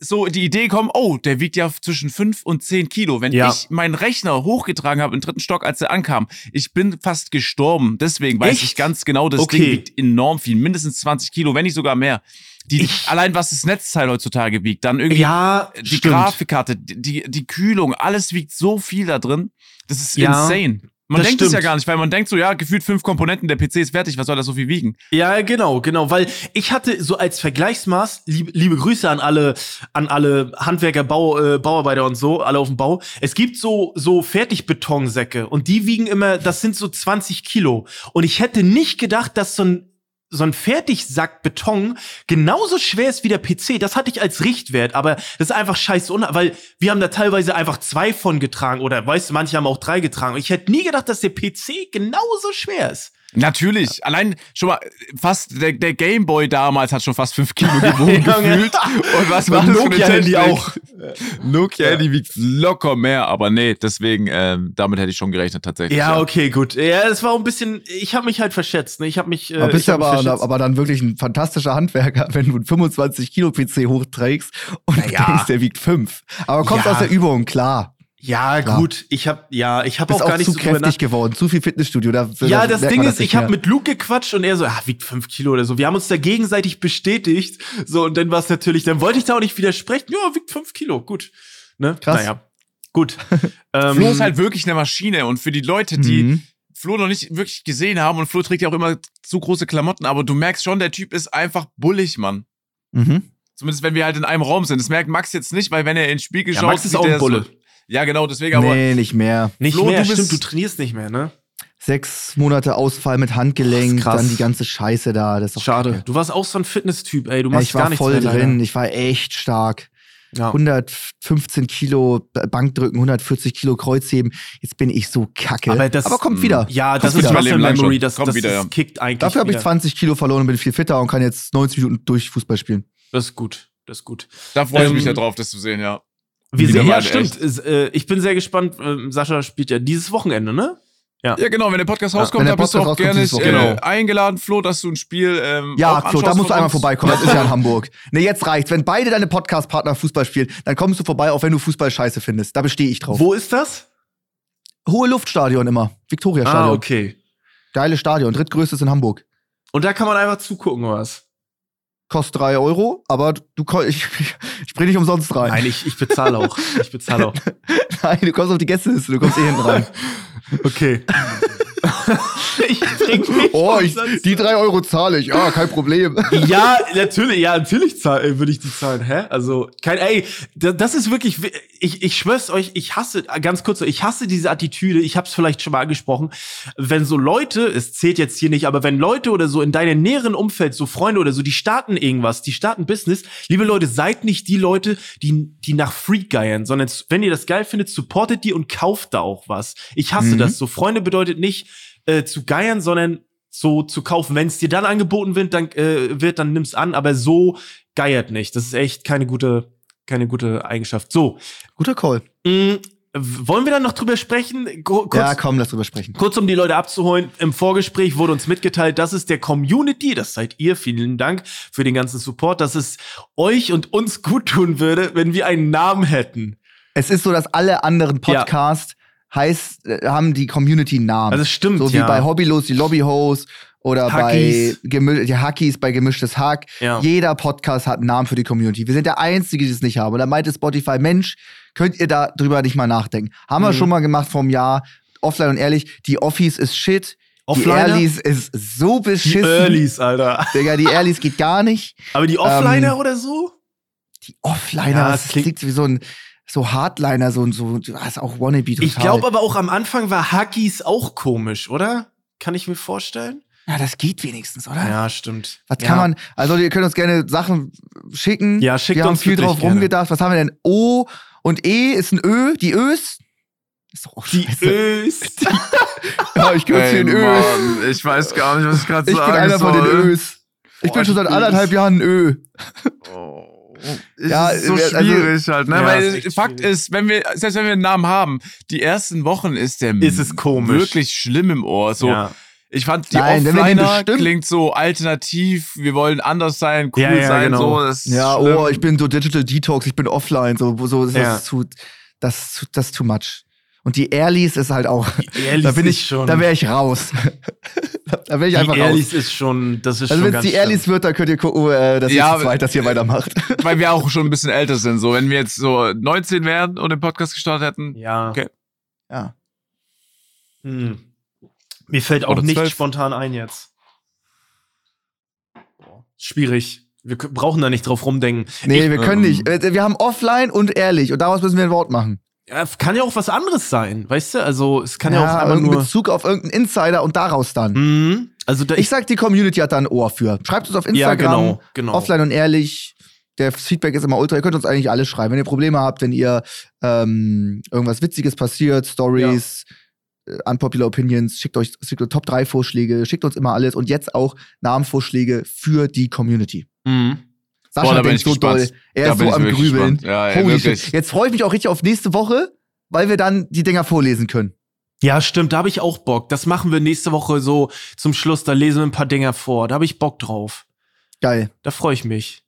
so die Idee gekommen, oh, der wiegt ja zwischen 5 und 10 Kilo. Wenn Ja. ich meinen Rechner hochgetragen habe im dritten Stock, als er ankam, ich bin fast gestorben. Deswegen weiß Echt? ich ganz genau, das Okay. Ding wiegt enorm viel. Mindestens 20 Kilo, wenn nicht sogar mehr. Die, Ich- allein was das Netzteil heutzutage wiegt, dann irgendwie Ja, die stimmt. Grafikkarte, die, die Kühlung, alles wiegt so viel da drin. Das ist Ja, insane. Man denkt es ja stimmt. gar nicht, weil man denkt so, ja, gefühlt fünf Komponenten, der PC ist fertig, was soll das so viel wiegen? Ja, genau, genau, weil ich hatte so als Vergleichsmaß, liebe, liebe Grüße an alle, an alle Handwerker, Bau, äh, Bauarbeiter und so, alle auf dem Bau. Es gibt so, so Fertigbetonsäcke und die wiegen immer, das sind so 20 Kilo. Und ich hätte nicht gedacht, dass so ein, so ein Fertigsack Beton genauso schwer ist wie der PC. Das hatte ich als Richtwert, aber das ist einfach scheiße, weil wir haben da teilweise einfach zwei von getragen oder weißt du, manche haben auch drei getragen. Ich hätte nie gedacht, dass der PC genauso schwer ist. Natürlich. Allein schon mal fast der, der Gameboy damals hat schon fast fünf Kilo gewogen <laughs> Ja, gefühlt. Und was war Und das für eine Nokia-Handy Technik? auch. Nokia Handy wiegt locker mehr, aber nee, deswegen ähm, damit hätte ich schon gerechnet tatsächlich. Ja, okay, gut. Ja, es war auch ein bisschen, ich habe mich halt verschätzt. Ne? Ich habe mich. Äh, Aber bist ich ja hab mich aber, aber dann wirklich ein fantastischer Handwerker, wenn du einen 25 Kilo PC hochträgst und ja. denkst, der wiegt 5. Aber kommt Ja. aus der Übung, klar. Ja, Klar. gut. Ich habe, ja, ich habe auch auch, gar nicht zu so kräftig geworden, zu viel Fitnessstudio. Da, Ja, da das Ding ist, ich habe mit Luke gequatscht und er so, ah, wiegt fünf Kilo oder so. Wir haben uns da gegenseitig bestätigt. So, und dann war es natürlich, dann wollte ich da auch nicht widersprechen. Ja, wiegt fünf Kilo, gut. Ne? Krass. Naja, gut. <laughs> ähm, Flo ist halt wirklich eine Maschine und für die Leute, die Mhm. Flo noch nicht wirklich gesehen haben und Flo trägt ja auch immer zu große Klamotten, aber du merkst schon, der Typ ist einfach bullig, Mann. Mhm. Zumindest wenn wir halt in einem Raum sind. Das merkt Max jetzt nicht, weil wenn er ins Spiegel Ja, schaut, Max ist sieht auch ein Bulle. So, ja, genau, deswegen aber. Nee, nicht mehr. Nicht Flo, mehr, du bist- stimmt, du trainierst nicht mehr, ne? Sechs Monate Ausfall mit Handgelenk, Krass. dann die ganze Scheiße da. Das ist Schade. kacke. Du warst auch so ein Fitness-Typ, ey. Du Ja, machst ich war gar nichts voll mehr, leider. drin. Ich war echt stark. Ja. 115 Kilo Bankdrücken, 140 Kilo Kreuzheben. Jetzt bin ich so kacke. Aber das- kommt wieder. Ja, das Kommt ist. Muscle Memory, das, Kommt das wieder, ist, ja. kickt eigentlich Dafür habe ich wieder. 20 Kilo verloren und bin viel fitter und kann jetzt 90 Minuten durch Fußball spielen. Das ist gut, das ist gut. Da freue ich mich Ähm, ja drauf, das zu sehen, ja. Wir Lieber sehen, ja, stimmt. Ist, äh, ich bin sehr gespannt. Ähm, Sascha spielt ja dieses Wochenende, ne? Ja, genau, wenn der Podcast Ja, rauskommt, wenn da bist du auch gerne äh, Wochenende. eingeladen, Flo, dass du ein Spiel. Ähm, Ja, auch Flo, da musst du einmal vorbeikommen. Das ist ja in <laughs> Hamburg. Ne, jetzt reicht's. Wenn beide deine Podcast-Partner Fußball spielen, dann kommst du vorbei, auch wenn du Fußball scheiße findest. Da bestehe ich drauf. Wo ist das? Hohe Luftstadion immer. Viktoria-Stadion. Ah, okay. Geile Stadion. Drittgrößtes in Hamburg. Und da kann man einfach zugucken, oder was? Kostet drei Euro, aber du ich, <laughs> ich bring dich umsonst rein. Nein, ich, ich bezahle auch. Ich bezahle auch. <laughs> Nein, du kommst auf die Gästeliste, du kommst eh hinten rein. <laughs> Okay. <laughs> ich bring mich Oh, ich, die drei Euro zahle ich. Ah, kein Problem. <laughs> Ja, natürlich, ja, natürlich zahl- äh, würde ich die zahlen, hä? Also, kein, ey, da- das ist wirklich, wi- ich, ich schwör's euch, ich hasse, äh, ganz kurz, so, ich hasse diese Attitüde, ich hab's vielleicht schon mal angesprochen, wenn so Leute, es zählt jetzt hier nicht, aber wenn Leute oder so in deinem näheren Umfeld, so Freunde oder so, die starten irgendwas, die starten Business, liebe Leute, seid nicht die Leute, die, die nach Freak geiern, sondern wenn ihr das geil findet, supportet die und kauft da auch was. Ich hasse Mhm. das so. Freunde bedeutet nicht, äh, zu geiern, sondern so zu kaufen. Wenn es dir dann angeboten wird, dann äh, wird, dann nimm's an, aber so geiert nicht. Das ist echt keine gute, keine gute Eigenschaft. So, Guter Call. mh, wollen wir dann noch drüber sprechen? Ku- Kurz, Ja, komm, lass drüber sprechen. kurz um die Leute abzuholen. Im Vorgespräch wurde uns mitgeteilt, dass es der Community, das seid ihr, vielen Dank für den ganzen Support, dass es euch und uns gut tun würde, wenn wir einen Namen hätten. Es ist so, dass alle anderen Podcasts heißt, äh, haben die Community-Namen. Also es stimmt, so wie ja. bei Hobbylos, die Lobbyhos oder Hackies. bei die Hackies bei Gemischtes Hack. Ja. Jeder Podcast hat einen Namen für die Community. Wir sind der Einzige, die das nicht haben. Und da meinte Spotify, Mensch, könnt ihr da drüber nicht mal nachdenken. Haben wir Mhm. schon mal gemacht vom Jahr. Offline und ehrlich, die Office ist shit. Offliner? Die Earlies ist so Die beschissen. Earlys, Alter. Digga, die Earlies geht gar nicht. Aber die Offliner Ähm, oder so? Die Offliner, Ja, das das klingt- klingt wie so ein so Hardliner, so ein so, das ist auch Wannabe total. Ich glaube aber auch am Anfang war Hackies auch komisch, oder? Kann ich mir vorstellen? Ja, das geht wenigstens, oder? Ja, stimmt. Was ja. kann man, also ihr könnt uns gerne Sachen schicken. Ja, schickt Wir haben uns viel wirklich drauf gerne. rumgedacht. Was haben wir denn? O und E ist ein Ö. Die Ös? Ist doch auch Die scheiße. Ös. <laughs> Ja, ich gehöre zu den Ös. Mann, ich weiß gar nicht, was ich gerade Ich sagen bin einer von den soll. Ös. Ich Boah, bin schon seit Ös. anderthalb Jahren ein Ö. Oh. Ja, ist so also- schwierig halt, ne? Ja, Weil ist Fakt schwierig. ist, wenn wir, selbst wenn wir einen Namen haben, die ersten Wochen ist der Ist es komisch. wirklich schlimm im Ohr. So, Ja. ich fand die Nein, Offliner klingt so alternativ, wir wollen anders sein, cool Ja, ja, sein, genau. so. Das Ja, oh, ich bin so Digital Detox, ich bin offline, so, so das Ja. ist zu, das, das ist too much. Und die Airlies ist halt auch, Ehrlich da bin ist ich, schon. da wäre ich raus. <laughs> da wäre ich einfach die raus. Ehrlies ist schon, das ist Also schon wenn es die Airlies wird, dann könnt ihr gucken, äh, dass Ja, ihr zu zweit das hier weitermacht. <laughs> Weil wir auch schon ein bisschen älter sind. So, wenn wir jetzt so 19 wären und den Podcast gestartet hätten. Ja. Okay. ja. Hm. Mir fällt auch nichts spontan ein jetzt. Boah, Schwierig. Wir brauchen da nicht drauf rumdenken. Nee, Ich- wir können ähm, nicht. Äh, Wir haben offline und ehrlich und daraus müssen wir ein Wort machen. Ja, kann ja auch was anderes sein, weißt du? Also es kann ja, auch einfach nur. Bezug auf irgendeinen Insider und daraus dann. Mhm. Also da, Ich sag, die Community hat da ein Ohr für. Schreibt uns auf ja, Instagram, genau, genau. offline und ehrlich. Der Feedback ist immer ultra. Ihr könnt uns eigentlich alles schreiben. Wenn ihr Probleme habt, wenn ihr ähm, irgendwas Witziges passiert, Stories, äh, unpopular Opinions, schickt euch, schickt uns Top 3 Vorschläge, schickt uns immer alles und jetzt auch Namenvorschläge für die Community. Mhm. Sascha Boah, da bin denkt ich so gespannt. doll. Er Da ist bin so ich am Grübeln. Ja, ja, Holy shit. Jetzt freue ich mich auch richtig auf nächste Woche, weil wir dann die Dinger vorlesen können. Ja, stimmt, da habe ich auch Bock. Das machen wir nächste Woche so zum Schluss. Da lesen wir ein paar Dinger vor. Da habe ich Bock drauf. Geil. Da freue ich mich.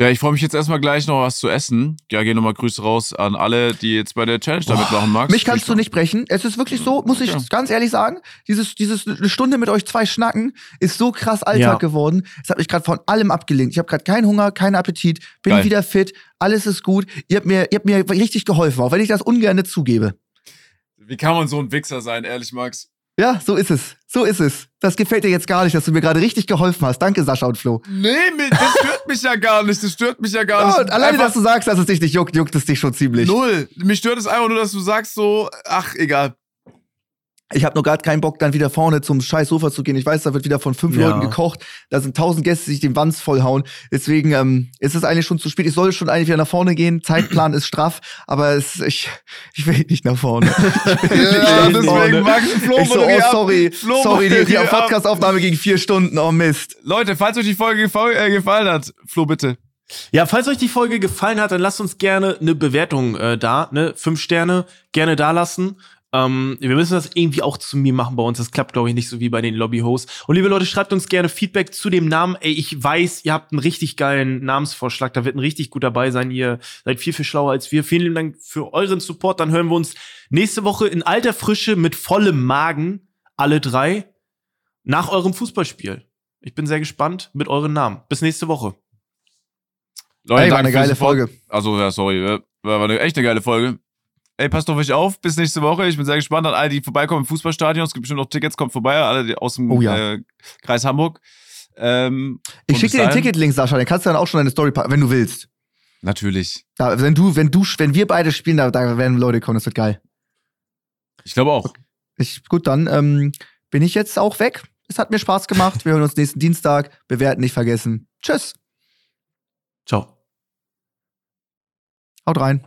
Ja, ich freue mich jetzt erstmal gleich noch was zu essen. Ja, geh nochmal Grüße raus an alle, die jetzt bei der Challenge Boah, mitmachen magst. Mich kannst du nicht brechen. Es ist wirklich so, muss ich Okay. ganz ehrlich sagen. Dieses, dieses eine Stunde mit euch zwei schnacken ist so krass Alltag Ja. geworden. Es hat mich gerade von allem abgelenkt. Ich habe gerade keinen Hunger, keinen Appetit, bin Geil. wieder fit, alles ist gut. Ihr habt mir, ihr habt mir richtig geholfen, auch wenn ich das ungern zugebe. Wie kann man so ein Wichser sein, ehrlich, Max? Ja, so ist es. So ist es. Das gefällt dir jetzt gar nicht, dass du mir gerade richtig geholfen hast. Danke, Sascha und Flo. Nee, das stört mich ja gar nicht. Das stört mich ja gar Ja, nicht. und alleine, Einfach dass du sagst, dass es dich nicht juckt, juckt es dich schon ziemlich. Null. Mich stört es einfach nur, dass du sagst so, ach, egal. Ich habe nur gerade keinen Bock, dann wieder vorne zum scheiß Sofa zu gehen. Ich weiß, da wird wieder von fünf Ja. Leuten gekocht. Da sind tausend Gäste, die sich den Wanz vollhauen. Deswegen ähm, ist es eigentlich schon zu spät. Ich soll schon eigentlich wieder nach vorne gehen. Zeitplan ist straff, aber es, ich, ich will nicht nach vorne. <laughs> Ja, nicht nach vorne. Max Flo ich so, oh, sorry, Flo sorry, die, die. Podcast-Aufnahme ging vier Stunden. Oh Mist. Leute, falls euch die Folge äh, gefallen hat, Flo, bitte. Ja, falls euch die Folge gefallen hat, dann lasst uns gerne eine Bewertung äh, da, ne? Fünf Sterne, gerne da lassen. Ähm, wir müssen das irgendwie auch zu mir machen bei uns. Das klappt, glaube ich, nicht so wie bei den Lobby-Hosts. Und liebe Leute, schreibt uns gerne Feedback zu dem Namen. Ey, ich weiß, ihr habt einen richtig geilen Namensvorschlag. Da wird ein richtig gut dabei sein. Ihr seid viel, viel schlauer als wir. Vielen lieben Dank für euren Support. Dann hören wir uns nächste Woche in alter Frische mit vollem Magen, alle drei, nach eurem Fußballspiel. Ich bin sehr gespannt mit euren Namen. Bis nächste Woche. Leute, Ey, war danke eine geile. Folge. Also, ja, sorry, war war eine echt eine geile Folge. Ey, passt auf euch auf. Bis nächste Woche. Ich bin sehr gespannt an alle, die vorbeikommen im Fußballstadion. Es gibt bestimmt noch Tickets. Kommt vorbei, alle die aus dem Oh ja. äh, Kreis Hamburg. Ähm, Ich schicke dir den Ticketlink, Sascha. Den kannst du dann auch schon in deine Story packen, wenn du willst. Natürlich. Da, wenn du, wenn du, wenn wir beide spielen, da, da werden Leute kommen. Das wird geil. Ich glaube auch. Ich, gut, dann ähm, bin ich jetzt auch weg. Es hat mir Spaß gemacht. Wir hören uns nächsten Dienstag. Bewerten nicht vergessen. Tschüss. Ciao. Haut rein.